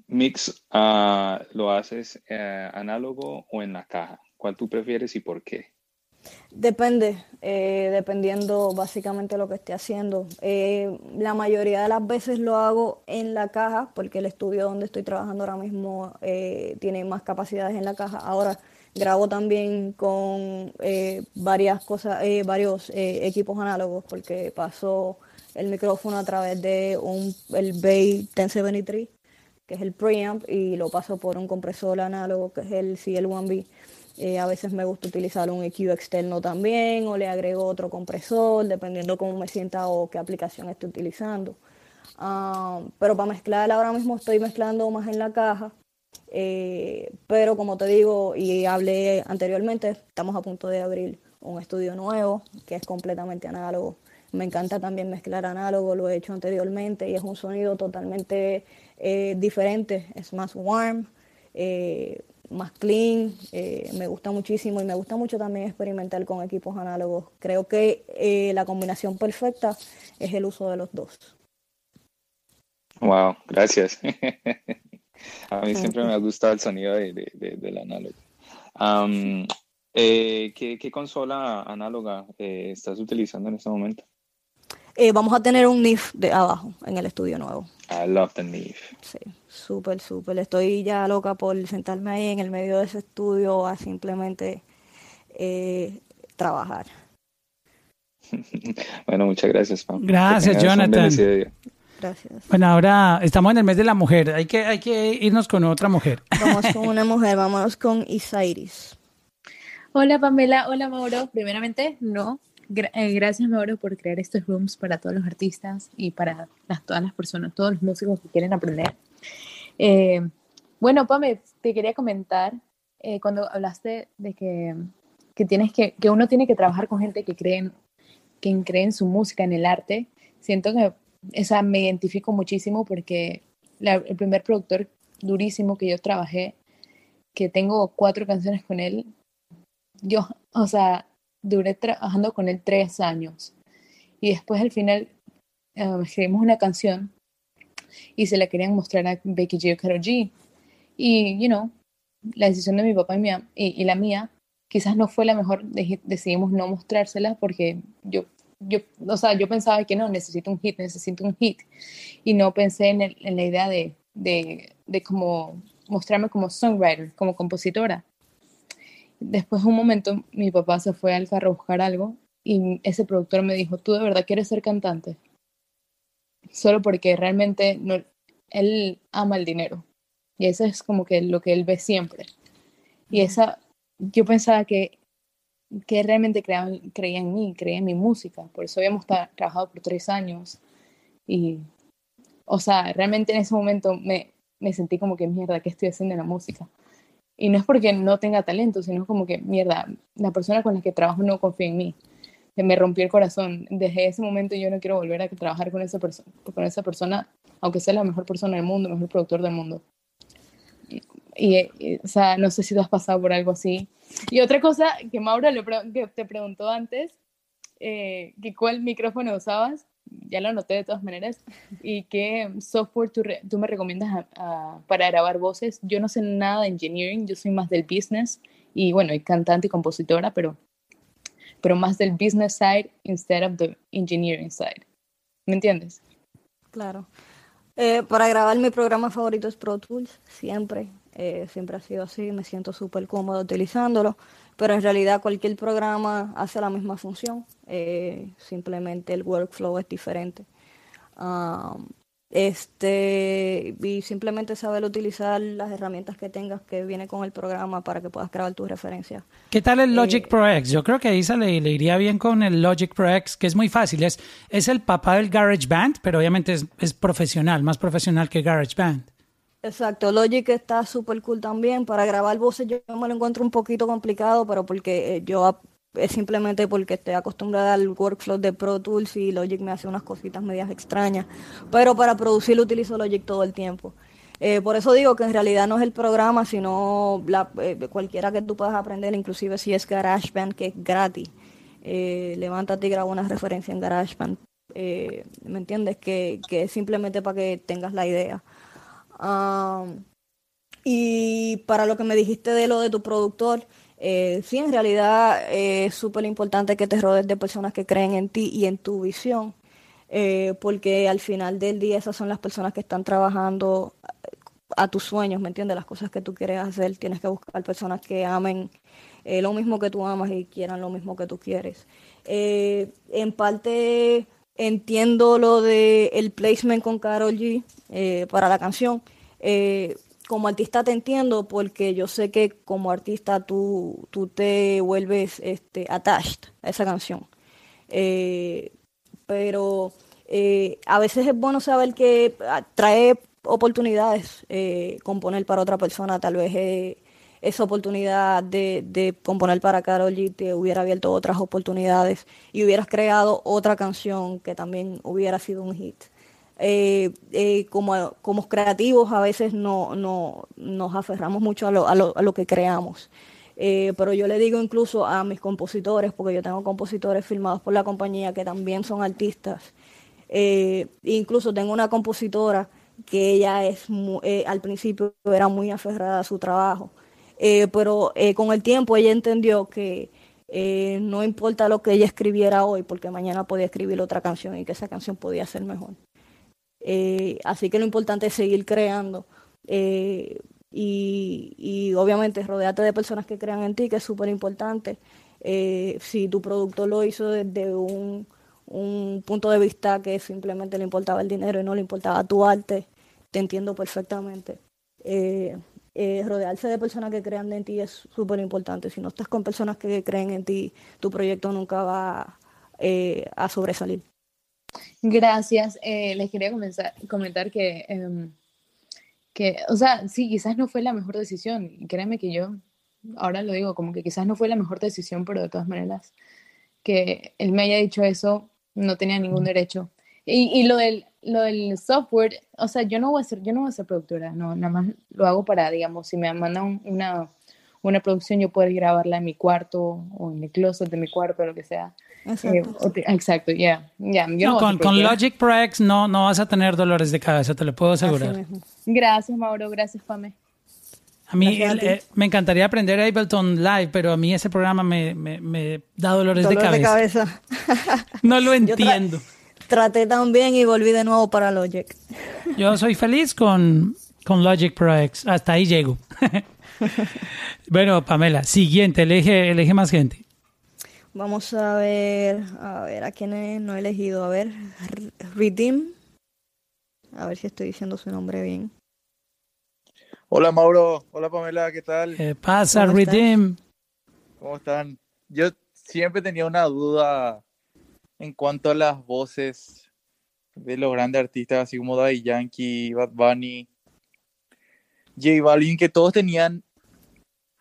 ¿Mix ah, lo haces eh, análogo o en la caja? ¿Cuál tú prefieres y por qué? Depende, eh, dependiendo básicamente lo que esté haciendo. Eh, la mayoría de las veces lo hago en la caja, porque el estudio donde estoy trabajando ahora mismo eh, tiene más capacidades en la caja. Ahora grabo también con varias cosas, varios equipos análogos, porque paso el micrófono a través de un, el Bay 1073, que es el preamp, y lo paso por un compresor análogo, que es el CL1B. Eh, a veces me gusta utilizar un EQ externo también o le agrego otro compresor, dependiendo cómo me sienta o qué aplicación esté utilizando. Ah, pero para mezclar ahora mismo estoy mezclando más en la caja. Eh, pero como te digo y hablé anteriormente, estamos a punto de abrir un estudio nuevo que es completamente análogo. Me encanta también mezclar análogo, lo he hecho anteriormente y es un sonido totalmente eh, diferente, es más warm, eh, más clean, eh, me gusta muchísimo y me gusta mucho también experimentar con equipos análogos. Creo que la combinación perfecta es el uso de los dos. Wow, gracias. A mí siempre me ha gustado el sonido de, de- de- del análogo. Eh, ¿qué, qué consola análoga eh, estás utilizando en este momento? Eh, vamos a tener un NIF de abajo en el estudio nuevo. I love the Neve. Sí, súper, súper. Estoy ya loca por sentarme ahí en el medio de ese estudio a simplemente eh, trabajar. Bueno, muchas gracias, Pam. Gracias, Jonathan. Gracias. Bueno, ahora estamos en el mes de la mujer. Hay que, hay que irnos con otra mujer. Vamos con una mujer, vámonos con Isairis. Hola Pamela, hola Mauro. Primeramente, no. Eh, gracias Mauro por crear estos rooms para todos los artistas y para las, todas las personas, todos los músicos que quieren aprender. Eh, bueno, Pame, te quería comentar eh, cuando hablaste de que, que tienes que, que uno tiene que trabajar con gente que creen, que cree en su música, en el arte. Siento que esa me identifico muchísimo porque la- el primer productor durísimo que yo trabajé, que tengo cuatro canciones con él, yo, o sea, duré trabajando con él tres años. Y después al final eh, escribimos una canción y se la querían mostrar a Becky G o Karol G. Y, you know, la decisión de mi papá y, mía, y, y la mía quizás no fue la mejor, decidimos no mostrárselas porque yo, yo, o sea, yo pensaba que no, necesito un hit, necesito un hit. Y no pensé en, el- en la idea de, de, de como mostrarme como songwriter, como compositora. Después de un momento mi papá se fue al carro a buscar algo y ese productor me dijo, ¿tú de verdad quieres ser cantante? Solo porque realmente no, él ama el dinero y eso es como que lo que él ve siempre. Y esa, yo pensaba que, que realmente creía, creía en mí, creía en mi música, por eso habíamos tra- trabajado por tres años y, o sea, realmente en ese momento me, me sentí como que mierda, ¿qué estoy haciendo en la música? Y no es porque no tenga talento, sino como que, mierda, la persona con la que trabajo no confía en mí. Me rompió el corazón. Desde ese momento yo no quiero volver a trabajar con esa, perso- con esa persona, aunque sea la mejor persona del mundo, mejor productor del mundo. Y, y, o sea, no sé si tú has pasado por algo así. Y otra cosa que Mauro le pre- que te preguntó antes, eh, que cuál micrófono usabas, ya lo anoté de todas maneras, y qué software tú, tú me recomiendas a- para grabar voces. Yo no sé nada de engineering, yo soy más del business, y bueno, y cantante y compositora, pero pero más del business side instead of the engineering side. ¿Me entiendes? Claro. Eh, para grabar mi programa favorito es Pro Tools, siempre. Eh, siempre ha sido así, me siento súper cómodo utilizándolo, pero en realidad cualquier programa hace la misma función, eh, simplemente el workflow es diferente. Um, este, y simplemente saber utilizar las herramientas que tengas que viene con el programa para que puedas grabar tus referencias. ¿Qué tal el Logic Pro X? Yo creo que a Isa le, le iría bien con el Logic Pro X, que es muy fácil. Es, es el papá del Garage Band, pero obviamente es, es profesional, más profesional que Garage Band. Exacto, Logic está súper cool también. Para grabar voces yo me lo encuentro un poquito complicado, pero porque eh, yo es simplemente porque estoy acostumbrada al workflow de Pro Tools y Logic me hace unas cositas medias extrañas. Pero para producir utilizo Logic todo el tiempo. Eh, por eso digo que en realidad no es el programa, sino la- eh, cualquiera que tú puedas aprender, inclusive si es GarageBand, que es gratis. Eh, levántate y graba una referencia en GarageBand. ¿Me entiendes? Que, que es simplemente para que tengas la idea. Y para lo que me dijiste de lo de tu productor, eh, sí, en realidad eh, es súper importante que te rodees de personas que creen en ti y en tu visión, eh, porque al final del día esas son las personas que están trabajando a tus sueños, ¿me entiendes? Las cosas que tú quieres hacer, tienes que buscar personas que amen lo mismo que tú amas y quieran lo mismo que tú quieres. En parte entiendo lo de placement con Karol G eh, para la canción. Eh, como artista te entiendo porque yo sé que como artista tú, tú te vuelves este, attached a esa canción. Eh, pero a veces es bueno saber que ah, trae oportunidades componer para otra persona, tal vez esa oportunidad de, de componer para Karol G te hubiera abierto otras oportunidades y hubieras creado otra canción que también hubiera sido un hit. Eh, eh, como, como creativos a veces no, no, nos aferramos mucho a lo, a lo, a lo que creamos. Eh, pero yo le digo incluso a mis compositores, porque yo tengo compositores firmados por la compañía que también son artistas. Eh, incluso tengo una compositora que ella es mu- eh, al principio era muy aferrada a su trabajo, Eh, pero eh, con el tiempo ella entendió que eh, no importa lo que ella escribiera hoy, porque mañana podía escribir otra canción y que esa canción podía ser mejor. Así que lo importante es seguir creando y, obviamente rodearte de personas que crean en ti, que es súper importante. Si tu productor lo hizo desde un, un punto de vista que simplemente le importaba el dinero y no le importaba tu arte, te entiendo perfectamente. Eh, rodearse de personas que crean en ti es súper importante. Si no estás con personas que creen en ti, tu proyecto nunca va eh, a sobresalir. Gracias. Eh, les quería comenzar- comentar que, em, que, o sea, sí, quizás no fue la mejor decisión. Créeme que yo, ahora lo digo, como que quizás no fue la mejor decisión, pero de todas maneras, que él me haya dicho eso, no tenía ningún derecho. Y, y lo del, lo del software, o sea, yo no voy a ser, yo no voy a ser productora, no, nada más lo hago para, digamos, si me mandan una, una producción, yo poder grabarla en mi cuarto o en el closet de mi cuarto, lo que sea. Eh, Exacto. te- exacto, ya, ya. yo No, no con. Logic Pro X no, no vas a tener dolores de cabeza, te lo puedo asegurar. Gracias, Mauro. Gracias, Pame. A mí Gracias eh, me encantaría aprender Ableton Live, pero a mí ese programa me, me- me da dolores Dolor de cabeza. cabeza. No lo entiendo. Traté también y volví de nuevo para Logic. Yo soy feliz con, con Logic Pro X. Hasta ahí llego. bueno, Pamela, siguiente, elige, elige más gente. Vamos a ver, a ver, a quién he- no he elegido. A ver, Redeem. A ver si estoy diciendo su nombre bien. Hola Mauro, hola Pamela, ¿qué tal? Pasa. Redeem. ¿Cómo están? Yo siempre tenía una duda en cuanto a las voces de los grandes artistas, así como Daddy Yankee, Bad Bunny, J Balvin, que todos tenían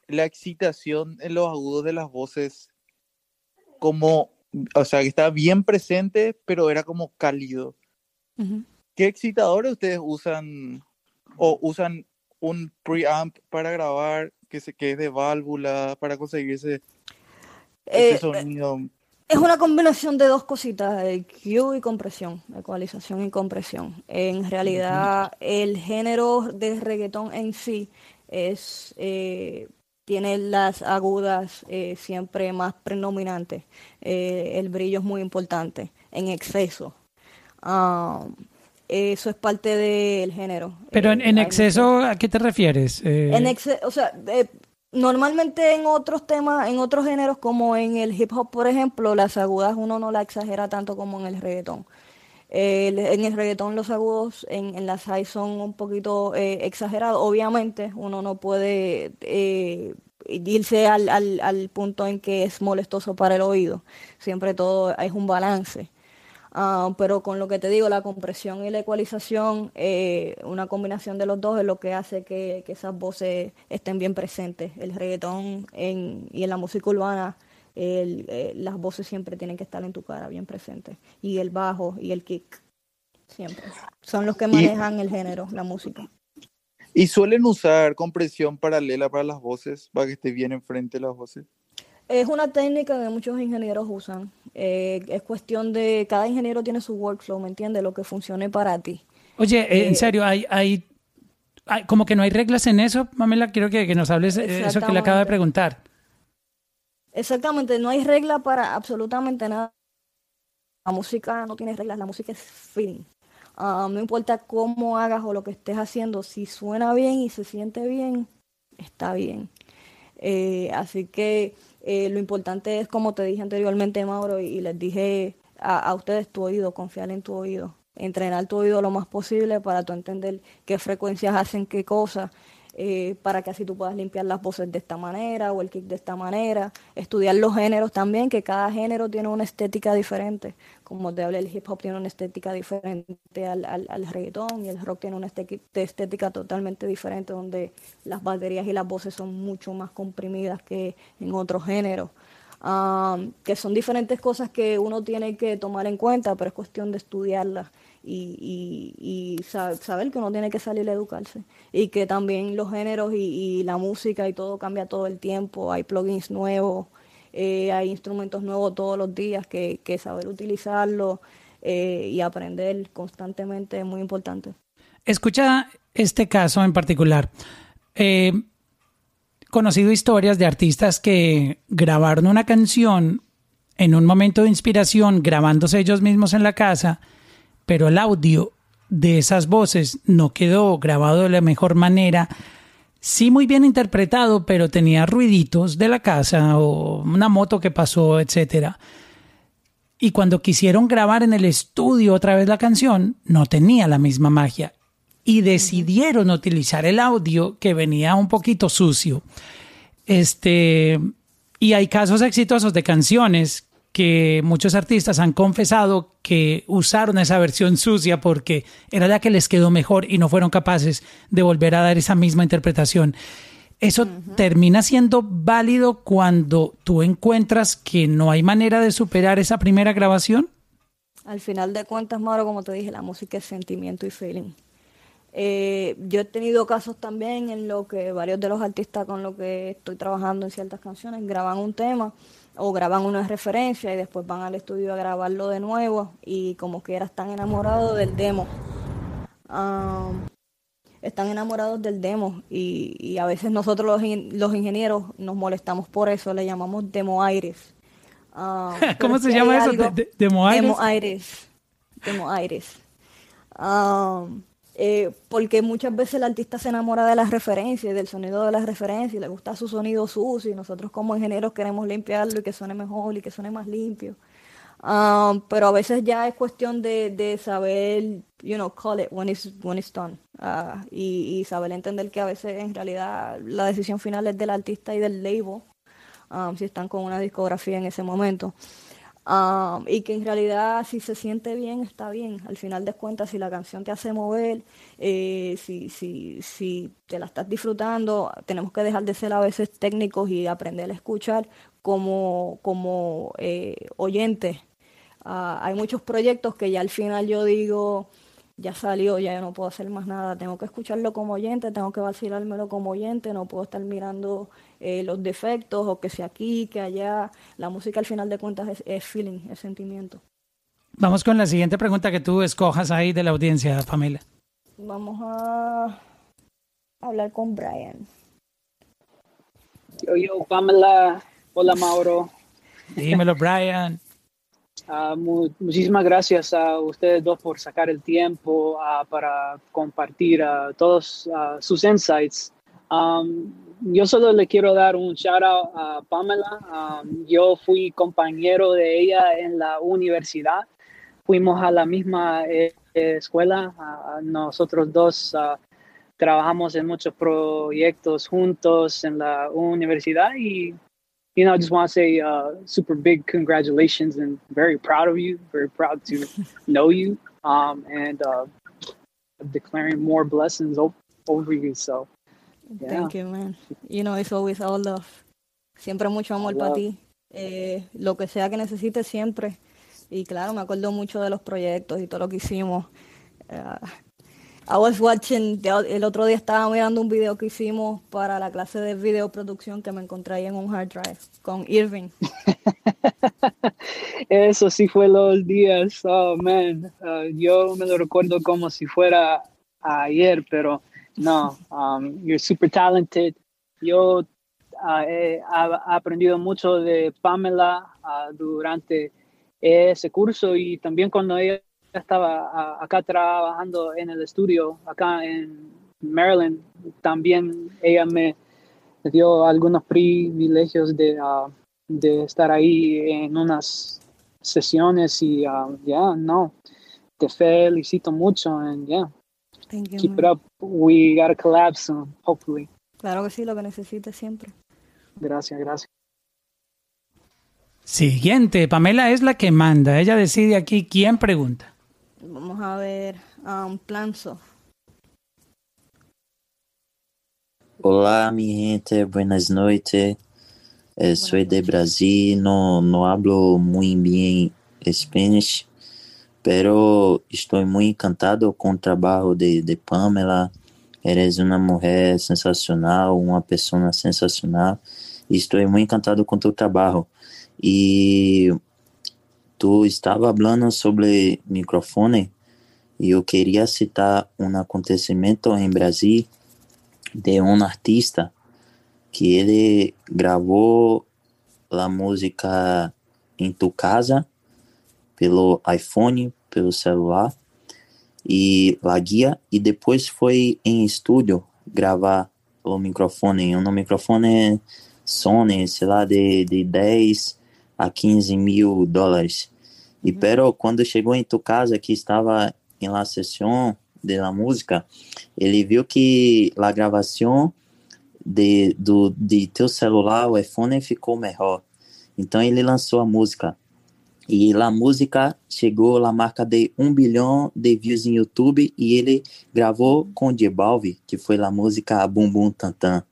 la excitación en los agudos de las voces como, o sea, que estaba bien presente, pero era como cálido. Ujú. ¿Qué excitadores ustedes usan o usan un preamp para grabar que se que es de válvula para conseguir ese, ese Eh, sonido? Es una combinación de dos cositas, EQ y compresión, ecualización y compresión. En realidad, el género de reggaetón en sí es, eh, tiene las agudas eh, siempre más predominantes. Eh, el brillo es muy importante, en exceso. Ah, eso es parte del género. Pero en, Eh, en exceso, ¿a qué te refieres? En exce- o sea, normalmente en otros temas, en otros géneros como en el hip hop, por ejemplo, las agudas uno no la exagera tanto como en el reggaetón. En el reggaetón los agudos en, en las high son un poquito eh, exagerados. Obviamente uno no puede eh, irse al, al, al punto en que es molestoso para el oído. Siempre todo es un balance. Ah, pero con lo que te digo, la compresión y la ecualización, eh, una combinación de los dos es lo que hace que, que esas voces estén bien presentes. El reggaetón en, y en la música urbana, el- eh, las voces siempre tienen que estar en tu cara bien presentes. Y el bajo y el kick, siempre. Son los que manejan el género, la música. ¿Y suelen usar compresión paralela para las voces, para que esté bien enfrente las voces? Es una técnica que muchos ingenieros usan. Eh, es cuestión de, cada ingeniero tiene su workflow, ¿me entiendes? Lo que funcione para ti. Oye, eh, en eh, serio, hay, hay, hay- como que no hay reglas en eso, Pamela, quiero que, que nos hables de eso que le acabo de preguntar. Exactamente, no hay regla para absolutamente nada. La música no tiene reglas, la música es feeling. Ah, no importa cómo hagas o lo que estés haciendo, si suena bien y se siente bien, está bien. Eh, así que eh, lo importante es, como te dije anteriormente, Mauro, y, les dije a, a ustedes tu oído, confiar en tu oído, entrenar tu oído lo más posible para tú entender qué frecuencias hacen qué cosas, eh, para que así tú puedas limpiar las voces de esta manera o el kick de esta manera, estudiar los géneros también, que cada género tiene una estética diferente, como te hablé, el hip hop tiene una estética diferente al, al, al reggaetón y el rock tiene una estética, totalmente diferente, donde las baterías y las voces son mucho más comprimidas que en otros géneros. Um, que son diferentes cosas que uno tiene que tomar en cuenta, pero es cuestión de estudiarlas y, y, y sa- saber que uno tiene que salir a educarse. Y que también los géneros y, la música y todo cambia todo el tiempo, hay plugins nuevos, eh, hay instrumentos nuevos todos los días que, que saber utilizarlos eh, y aprender constantemente es muy importante. Escucha este caso en particular. Eh, conocido historias de artistas que grabaron una canción en un momento de inspiración, grabándose ellos mismos en la casa, pero el audio de esas voces no quedó grabado de la mejor manera. Sí, muy bien interpretado, pero tenía ruiditos de la casa o una moto que pasó, etcétera. Y cuando quisieron grabar en el estudio otra vez la canción, no tenía la misma magia. Y decidieron utilizar el audio que venía un poquito sucio. Este, y hay casos exitosos de canciones que muchos artistas han confesado que usaron esa versión sucia porque era la que les quedó mejor y no fueron capaces de volver a dar esa misma interpretación. Eso termina siendo válido cuando tú encuentras que no hay manera de superar esa primera grabación. Al final de cuentas, Mauro, como te dije, la música es sentimiento y feeling. Eh, yo he tenido casos también en lo que varios de los artistas con los que estoy trabajando en ciertas canciones graban un tema o graban una referencia y después van al estudio a grabarlo de nuevo y como que están enamorados del demo. Están enamorados del demo y, y a veces nosotros los, in- los ingenieros nos molestamos por eso, le llamamos demo aires. ¿Cómo se llama eso? algo- ¿De- de- demo aires? Demo aires. Demo aires. Eh, porque muchas veces el artista se enamora de las referencias, del sonido de las referencias, y le gusta su sonido sucio, y nosotros como ingenieros queremos limpiarlo y que suene mejor y que suene más limpio. Ah, pero a veces ya es cuestión de, de saber, you know, call it when it's, when it's done. Ah, y, saber entender que a veces en realidad la decisión final es del artista y del label, ah, si están con una discografía en ese momento. Ah, y que en realidad si se siente bien, está bien. Al final de cuentas, si la canción te hace mover, eh, si, si, si te la estás disfrutando, tenemos que dejar de ser a veces técnicos y aprender a escuchar como, como eh, oyentes. Ah, hay muchos proyectos que ya al final yo digo, ya salió, ya yo no puedo hacer más nada, tengo que escucharlo como oyente, tengo que vacilármelo como oyente, no puedo estar mirando eh, los defectos o que sea aquí, que allá. La música al final de cuentas es, es feeling, es sentimiento. Vamos con la siguiente pregunta que tú escojas ahí de la audiencia, Pamela. Vamos a hablar con Brian. Yo, yo, Pamela. Hola, Mauro. Dímelo, Brian. Mu- muchísimas gracias a ustedes dos por sacar el tiempo ah, para compartir ah, todos sus insights. Um, yo solo le quiero dar un shout out a Pamela. Um, yo fui compañero de ella en la universidad. Fuimos a la misma eh, escuela. Nosotros dos trabajamos en muchos proyectos juntos en la universidad y you know, I just want to say uh, super big congratulations and very proud of you. Very proud to know you um, and uh, declaring more blessings o- over you. So, yeah. Thank you, man. You know, it's always all love. Siempre mucho amor para ti. Eh, lo que sea que necesites siempre. Y claro, me acuerdo mucho de los proyectos y todo lo que hicimos. Eh, I was watching, el otro día estaba mirando un video que hicimos para la clase de videoproducción que me encontré ahí en un hard drive con Irving. Eso sí fue los días. Oh, man. Uh, yo me lo recuerdo como si fuera ayer, pero no. Um, you're super talented. Yo uh, he aprendido mucho de Pamela uh, durante ese curso y también cuando ella estaba acá trabajando en el estudio, acá en Maryland, también ella me dio algunos privilegios de, uh, de estar ahí en unas sesiones y uh, ya, no, te felicito mucho and yeah, Thank you, keep it up. We gotta collab soon, hopefully. Claro que sí, lo que necesites siempre. Gracias, gracias. Siguiente, Pamela es la que manda. Ella decide aquí quién pregunta. Vamos a ver, um, Planzo. Olá, mi gente, buenas noches. Eh, soy de Brasil, no, no hablo muy bien Spanish, pero estoy muy encantado con el trabajo de, de Pamela. Eres una mujer sensacional, una persona sensacional. Y estoy muy encantado con tu trabajo. Y tú estaba hablando sobre microfone y yo quería citar un acontecimiento en Brasil de um artista que ele gravou a música em tu casa pelo iPhone, pelo celular e la guia e depois foi em estúdio gravar o microfone, um microfone Sony, sei lá, de, de 10 a 15 mil dólares. E pero quando chegou em tu casa que estava em la sessão de la música, ele viu que a gravação de, do, de teu celular, o iPhone, ficou melhor. Então ele lançou a música. E a música chegou à marca de um bilhão de views em YouTube e ele gravou com J Balvin, que foi a música Bum Bum Tantan.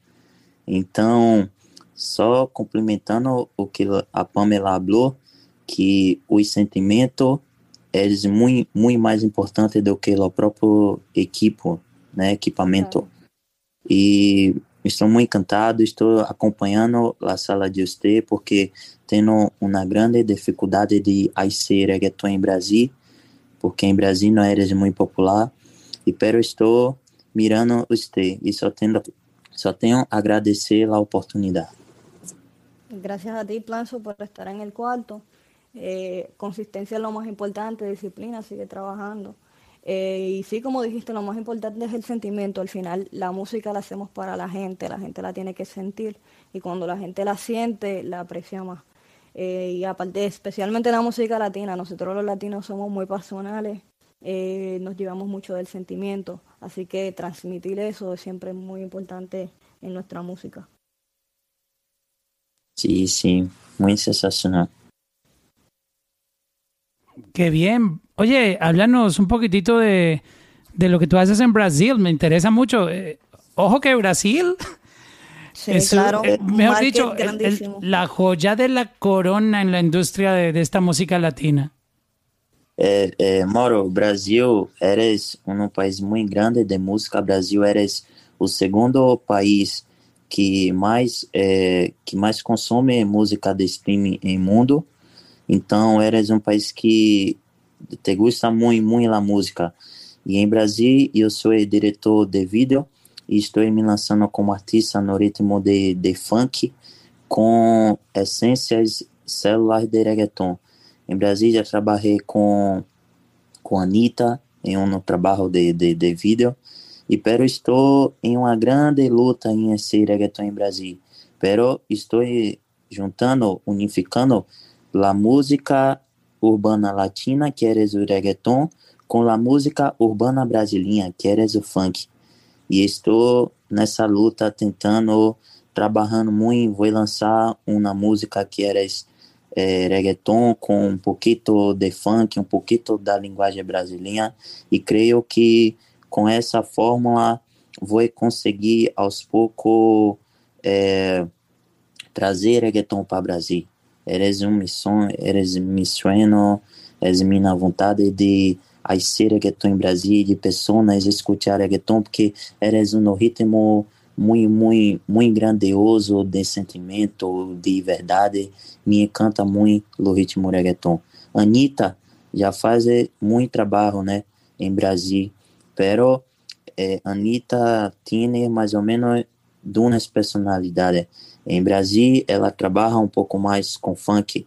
Então, só complementando o que a Pamela falou, que os sentimentos é muito, muito mais importante do que o próprio equipo, né, equipamento. E estou muito encantado, estou acompanhando a sala de você porque tenho uma grande dificuldade de hacer reggaeton em Brasil, porque em Brasil não era muito popular, e pero estou mirando você e só tenho só tenho a agradecer a oportunidade. Gracias a ti, Planzo, por estar en el cuarto. Eh, consistencia es lo más importante, disciplina, sigue trabajando. Eh, y sí, como dijiste, lo más importante es el sentimiento. Al final, la música la hacemos para la gente, la gente la tiene que sentir. Y cuando la gente la siente, la aprecia más. Eh, y aparte, especialmente la música latina, nosotros los latinos somos muy pasionales, eh, nos llevamos mucho del sentimiento. Así que transmitir eso es siempre muy importante en nuestra música. Sí, sí, muy sensacional. Qué bien. Oye, háblanos un poquitito de, de lo que tú haces en Brasil. Me interesa mucho. Eh, ojo que Brasil Sí, es, claro, eh, un mejor market dicho, el- el- la joya de la corona en la industria de, de esta música latina. É, é, Mauro, Brasil, eres um país muito grande de música. Brasil, eres o segundo país que mais é, que mais consome música de streaming em mundo. Então, eres um país que te gusta muito, muito a música. E em Brasil, eu sou diretor de vídeo e estou me lançando como artista no ritmo de, de funk. com essências celulares de reggaeton. Em Brasília, trabalhei com, com Anitta em um trabalho de, de, de vídeo, e pero estou em uma grande luta em esse reggaeton em Brasil. Pero estou juntando, unificando a música urbana latina, que é o reggaeton, com a música urbana brasileira, que é o funk. E estou nessa luta tentando, trabalhando muito, vou lançar uma música que é eh, reggaeton com um pouquinho de funk, um pouquinho da linguagem brasileira, e creio que com essa fórmula vou conseguir aos poucos eh, trazer reggaeton para o Brasil. Eres um missão, eres meu sonho, eres minha vontade de ser reggaeton em Brasil, de pessoas escutar reggaeton, porque eres um ritmo muito, muito, muito grandioso de sentimento, de verdade. Me encanta muito o ritmo reggaeton. Anitta já faz muito trabalho, né, em Brasil, pero eh, Anitta tem mais ou menos duas personalidades. Em Brasil, ela trabalha um pouco mais com funk.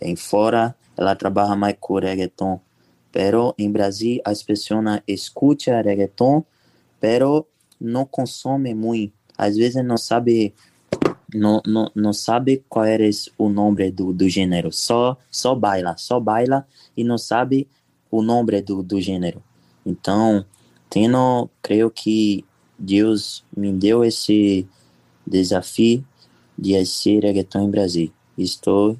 Em fora, ela trabalha mais com reggaeton. Pero em Brasil, as pessoas escutam reggaeton, pero não consomem muito. Às vezes não sabe não, não, não sabe qual é o nome do, do gênero. Só só baila, só baila e não sabe o nome do, do gênero. Então, tendo, creio que Deus me deu esse desafio de hacer reggaeton en Brasil. Estoy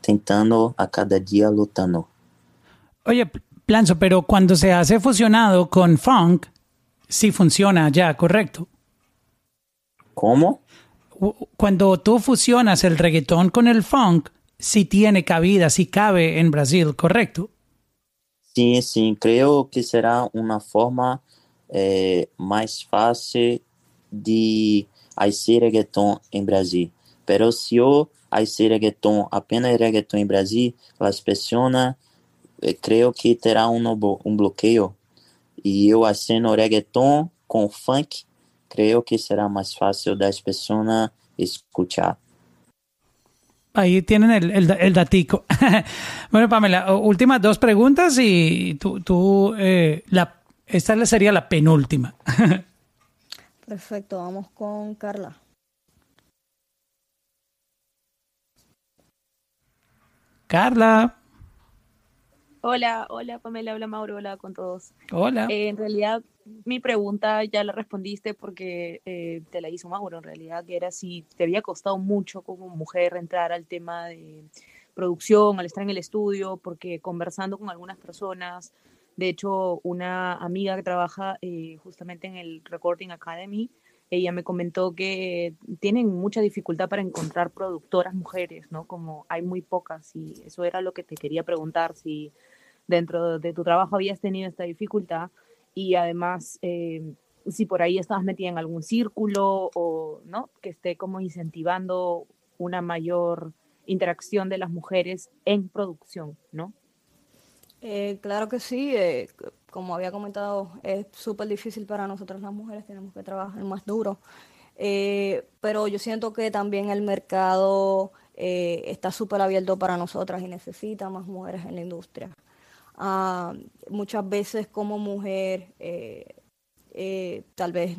tentando a cada día lutando. Oye, Planzo, pero cuando se hace fusionado con funk, sí funciona ya, ¿correcto? ¿Cómo? Cuando tú fusionas el reggaetón con el funk, sí tiene cabida, sí cabe en Brasil, ¿correcto? Sí, sí, creo que será una forma eh, más fácil de hacer reggaeton en Brasil. Pero se eu hacer reggaeton, apenas reggaeton em Brasil, as pessoas eh, creio que terá um, um bloqueio. E eu fazendo reggaeton com funk, creio que será mais fácil das pessoas escuchar. Ahí tienen el, el, el datico. bueno, Pamela, últimas dos preguntas y tú, tú eh, la, esta sería la penúltima. Perfecto, vamos con Carla. Carla. Hola, hola Pamela, hola Mauro, hola con todos. Hola. Eh, en realidad, mi pregunta ya la respondiste porque eh, te la hizo Mauro, en realidad, que era si te había costado mucho como mujer entrar al tema de producción, al estar en el estudio, porque conversando con algunas personas, de hecho, una amiga que trabaja eh, justamente en el Recording Academy, ella me comentó que tienen mucha dificultad para encontrar productoras mujeres, ¿no? Como hay muy pocas y eso era lo que te quería preguntar, si dentro de tu trabajo habías tenido esta dificultad y además eh, si por ahí estabas metida en algún círculo o, ¿no? Que esté como incentivando una mayor interacción de las mujeres en producción, ¿no? Eh, claro que sí, eh, como había comentado, es súper difícil para nosotras las mujeres, tenemos que trabajar más duro. Eh, pero yo siento que también el mercado está súper abierto para nosotras y necesita más mujeres en la industria. Ah, muchas veces como mujer tal vez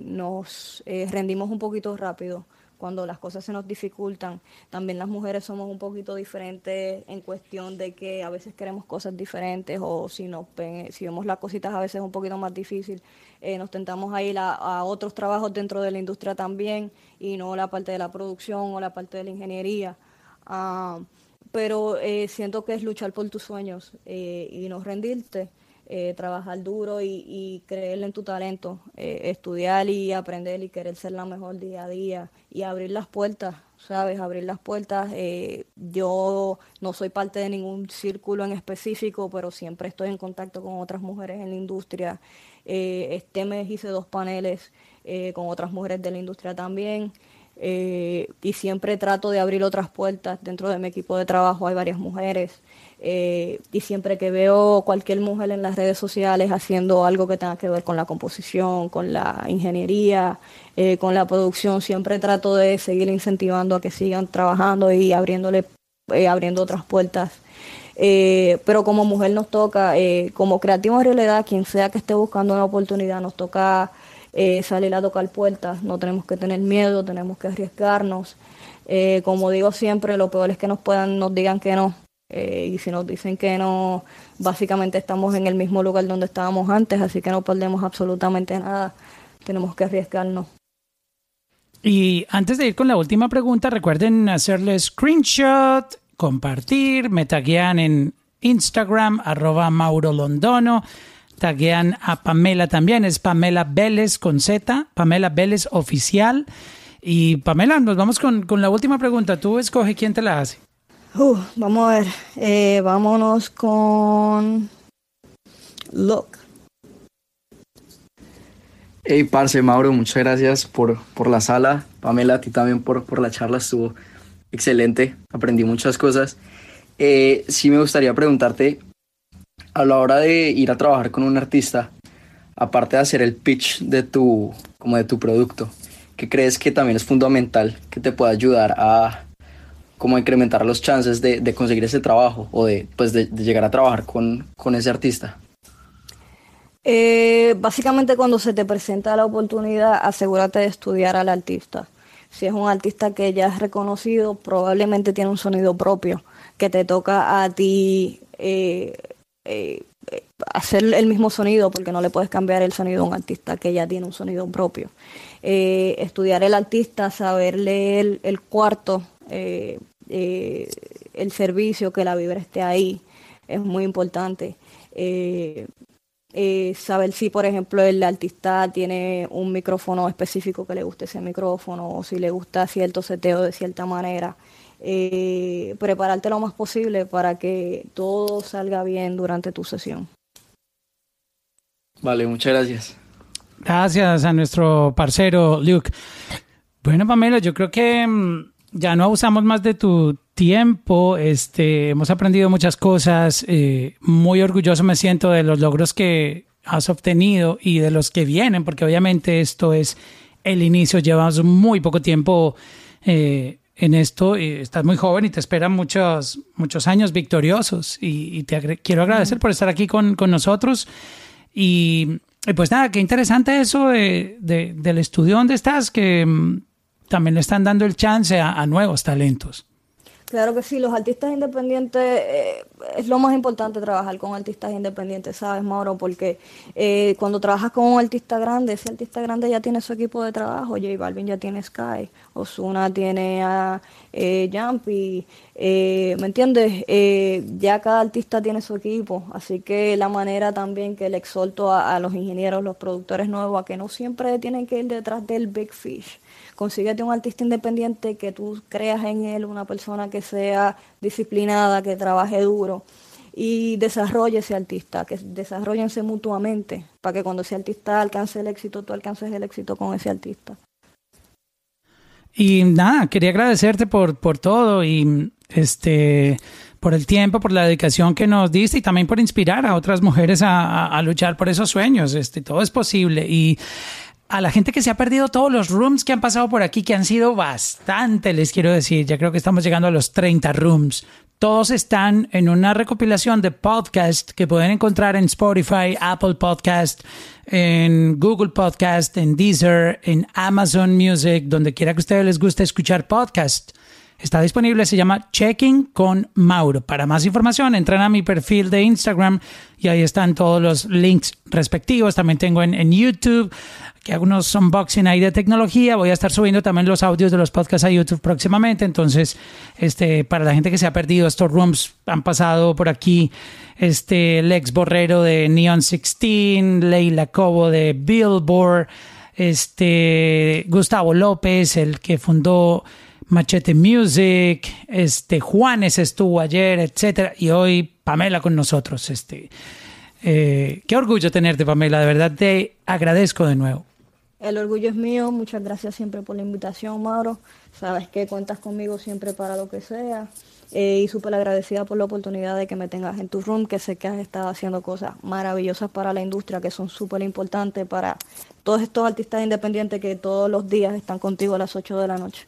nos rendimos un poquito rápido cuando las cosas se nos dificultan. También las mujeres somos un poquito diferentes en cuestión de que a veces queremos cosas diferentes o si, nos, si vemos las cositas a veces un poquito más difícil, eh, nos tentamos a ir a, otros trabajos dentro de la industria también y no la parte de la producción o la parte de la ingeniería. Ah, pero eh, siento que es luchar por tus sueños eh, y no rendirte. Eh, trabajar duro y, y, creer en tu talento, eh, estudiar y aprender y querer ser la mejor día a día y abrir las puertas, ¿sabes? Abrir las puertas. Eh, yo no soy parte de ningún círculo en específico, pero siempre estoy en contacto con otras mujeres en la industria. este mes hice dos paneles con otras mujeres de la industria también. eh, y siempre trato de abrir otras puertas. Dentro de mi equipo de trabajo hay varias mujeres eh, y siempre que veo cualquier mujer en las redes sociales haciendo algo que tenga que ver con la composición, con la ingeniería, eh, con la producción, siempre trato de seguir incentivando a que sigan trabajando y abriéndole, eh, abriendo otras puertas. Eh, pero como mujer nos toca, como creativo en realidad, quien sea que esté buscando una oportunidad, nos toca salir a tocar puertas, no tenemos que tener miedo, tenemos que arriesgarnos. Como digo siempre, lo peor es que nos puedan, nos digan que no. Eh, y si nos dicen que no, básicamente estamos en el mismo lugar donde estábamos antes, así que no perdemos absolutamente nada. Tenemos que arriesgarnos. Y antes de ir con la última pregunta, recuerden hacerle screenshot, compartir, me taguean en Instagram, arroba Mauro taguean a Pamela también, es Pamela Vélez con Z, Pamela Vélez oficial. Y Pamela, nos vamos con, con la última pregunta. Tú escoge quién te la hace. Vamos a ver, eh, vámonos con Look. Hey, parce, Mauro, muchas gracias por, por la sala. Pamela, a ti también por, por la charla, estuvo excelente. Aprendí muchas cosas. Eh, sí me gustaría preguntarte, a la hora de ir a trabajar con un artista, aparte de hacer el pitch de tu, como de tu producto, ¿qué crees que también es fundamental que te pueda ayudar a como incrementar los chances de, conseguir ese trabajo o de, pues de, llegar a trabajar con, con ese artista? Eh, básicamente cuando se te presenta la oportunidad, asegúrate de estudiar al artista. Si es un artista que ya es reconocido, probablemente tiene un sonido propio, que te toca a ti eh, eh, hacer el mismo sonido porque no le puedes cambiar el sonido a un artista que ya tiene un sonido propio. Estudiar el artista, saber leer el cuarto, eh, el servicio, que la vibra esté ahí, es muy importante. Eh, eh, saber si, por ejemplo, el artista tiene un micrófono específico que le guste ese micrófono o si le gusta cierto seteo de cierta manera. Eh, prepararte lo más posible para que todo salga bien durante tu sesión. Vale, muchas gracias. Gracias a nuestro parcero Luke. Bueno, Pamela, yo creo que mm, ya no abusamos más de tu tiempo. Este, hemos aprendido muchas cosas. eh, muy orgulloso me siento de los logros que has obtenido y de los que vienen, porque obviamente esto es el inicio. Llevas muy poco tiempo eh, en esto. estás muy joven y te esperan muchos, muchos años victoriosos. Y, te agre- quiero agradecer por estar aquí con, con nosotros. Y, y pues nada, qué interesante eso de, de- del estudio donde estás, que mm, también le están dando el chance a, nuevos talentos. Claro que sí, los artistas independientes eh, es lo más importante trabajar con artistas independientes, ¿sabes, Mauro? Porque eh, cuando trabajas con un artista grande, ese artista grande ya tiene su equipo de trabajo. J Balvin ya tiene Sky, Ozuna tiene a eh, Jumpy, eh, ¿me entiendes? Eh, ya cada artista tiene su equipo, así que la manera también que le exhorto a los ingenieros, los productores nuevos, a que no siempre tienen que ir detrás del Big Fish. Consíguete un artista independiente que tú creas en él, una persona que sea disciplinada, que trabaje duro y desarrolle ese artista, que desarrollense mutuamente para que cuando ese artista alcance el éxito, tú alcances el éxito con ese artista. Y nada, quería agradecerte por, por todo y este por el tiempo, por la dedicación que nos diste y también por inspirar a otras mujeres a, a- a luchar por esos sueños. Este, todo es posible. Y a la gente que se ha perdido todos los rooms que han pasado por aquí, que han sido bastante, les quiero decir, ya creo que estamos llegando a los 30 rooms. Todos están en una recopilación de podcast que pueden encontrar en Spotify, Apple Podcast, en Google Podcast, en Deezer, en Amazon Music, donde quiera que a ustedes les guste escuchar podcast. Está disponible, se llama Checking con Mauro. Para más información, entran a mi perfil de Instagram y ahí están todos los links respectivos. También tengo en, en YouTube que hago unos unboxing ahí de tecnología. Voy a estar subiendo también los audios de los podcasts a YouTube próximamente. Entonces, este, para la gente que se ha perdido, estos rooms han pasado por aquí. Este, Lex Borrero de Neon 16, Leila Cobo de Billboard, este, Gustavo López, el que fundó Machete Music, este Juanes estuvo ayer, etcétera, y hoy Pamela con nosotros. Este, eh, qué orgullo tenerte, Pamela, de verdad te agradezco de nuevo. El orgullo es mío. Muchas gracias siempre por la invitación, Mauro. Sabes que cuentas conmigo siempre para lo que sea. Eh, y súper agradecida por la oportunidad de que me tengas en tu room, que sé que has estado haciendo cosas maravillosas para la industria, que son súper importantes para todos estos artistas independientes que todos los días están contigo a las 8 de la noche.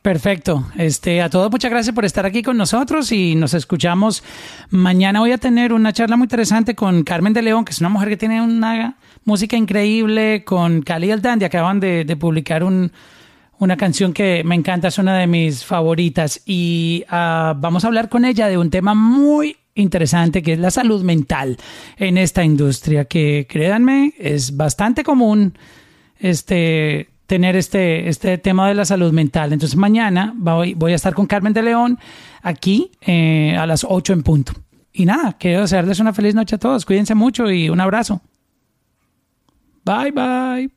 Perfecto. Este, a todos muchas gracias por estar aquí con nosotros y nos escuchamos mañana. Voy a tener una charla muy interesante con Carmen de León, que es una mujer que tiene una música increíble, con Cali Dandy. Acaban de, publicar un, una canción que me encanta, es una de mis favoritas. Y ah, vamos a hablar con ella de un tema muy interesante que es la salud mental en esta industria, que créanme, es bastante común este tener este, este tema de la salud mental. Entonces mañana voy, voy a estar con Carmen de León aquí eh, a las 8 en punto. Y nada, quiero desearles una feliz noche a todos. Cuídense mucho y un abrazo. Bye, bye.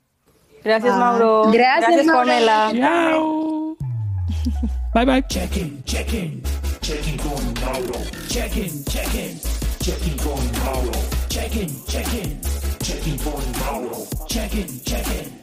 Gracias, Mauro. Gracias, Mauro. Pamela. Chao. Bye, bye. Check-in, check-in, check-in con Mauro. Check-in, check-in, check-in con Mauro. Check-in, check-in, check-in con Mauro. Check-in, check-in,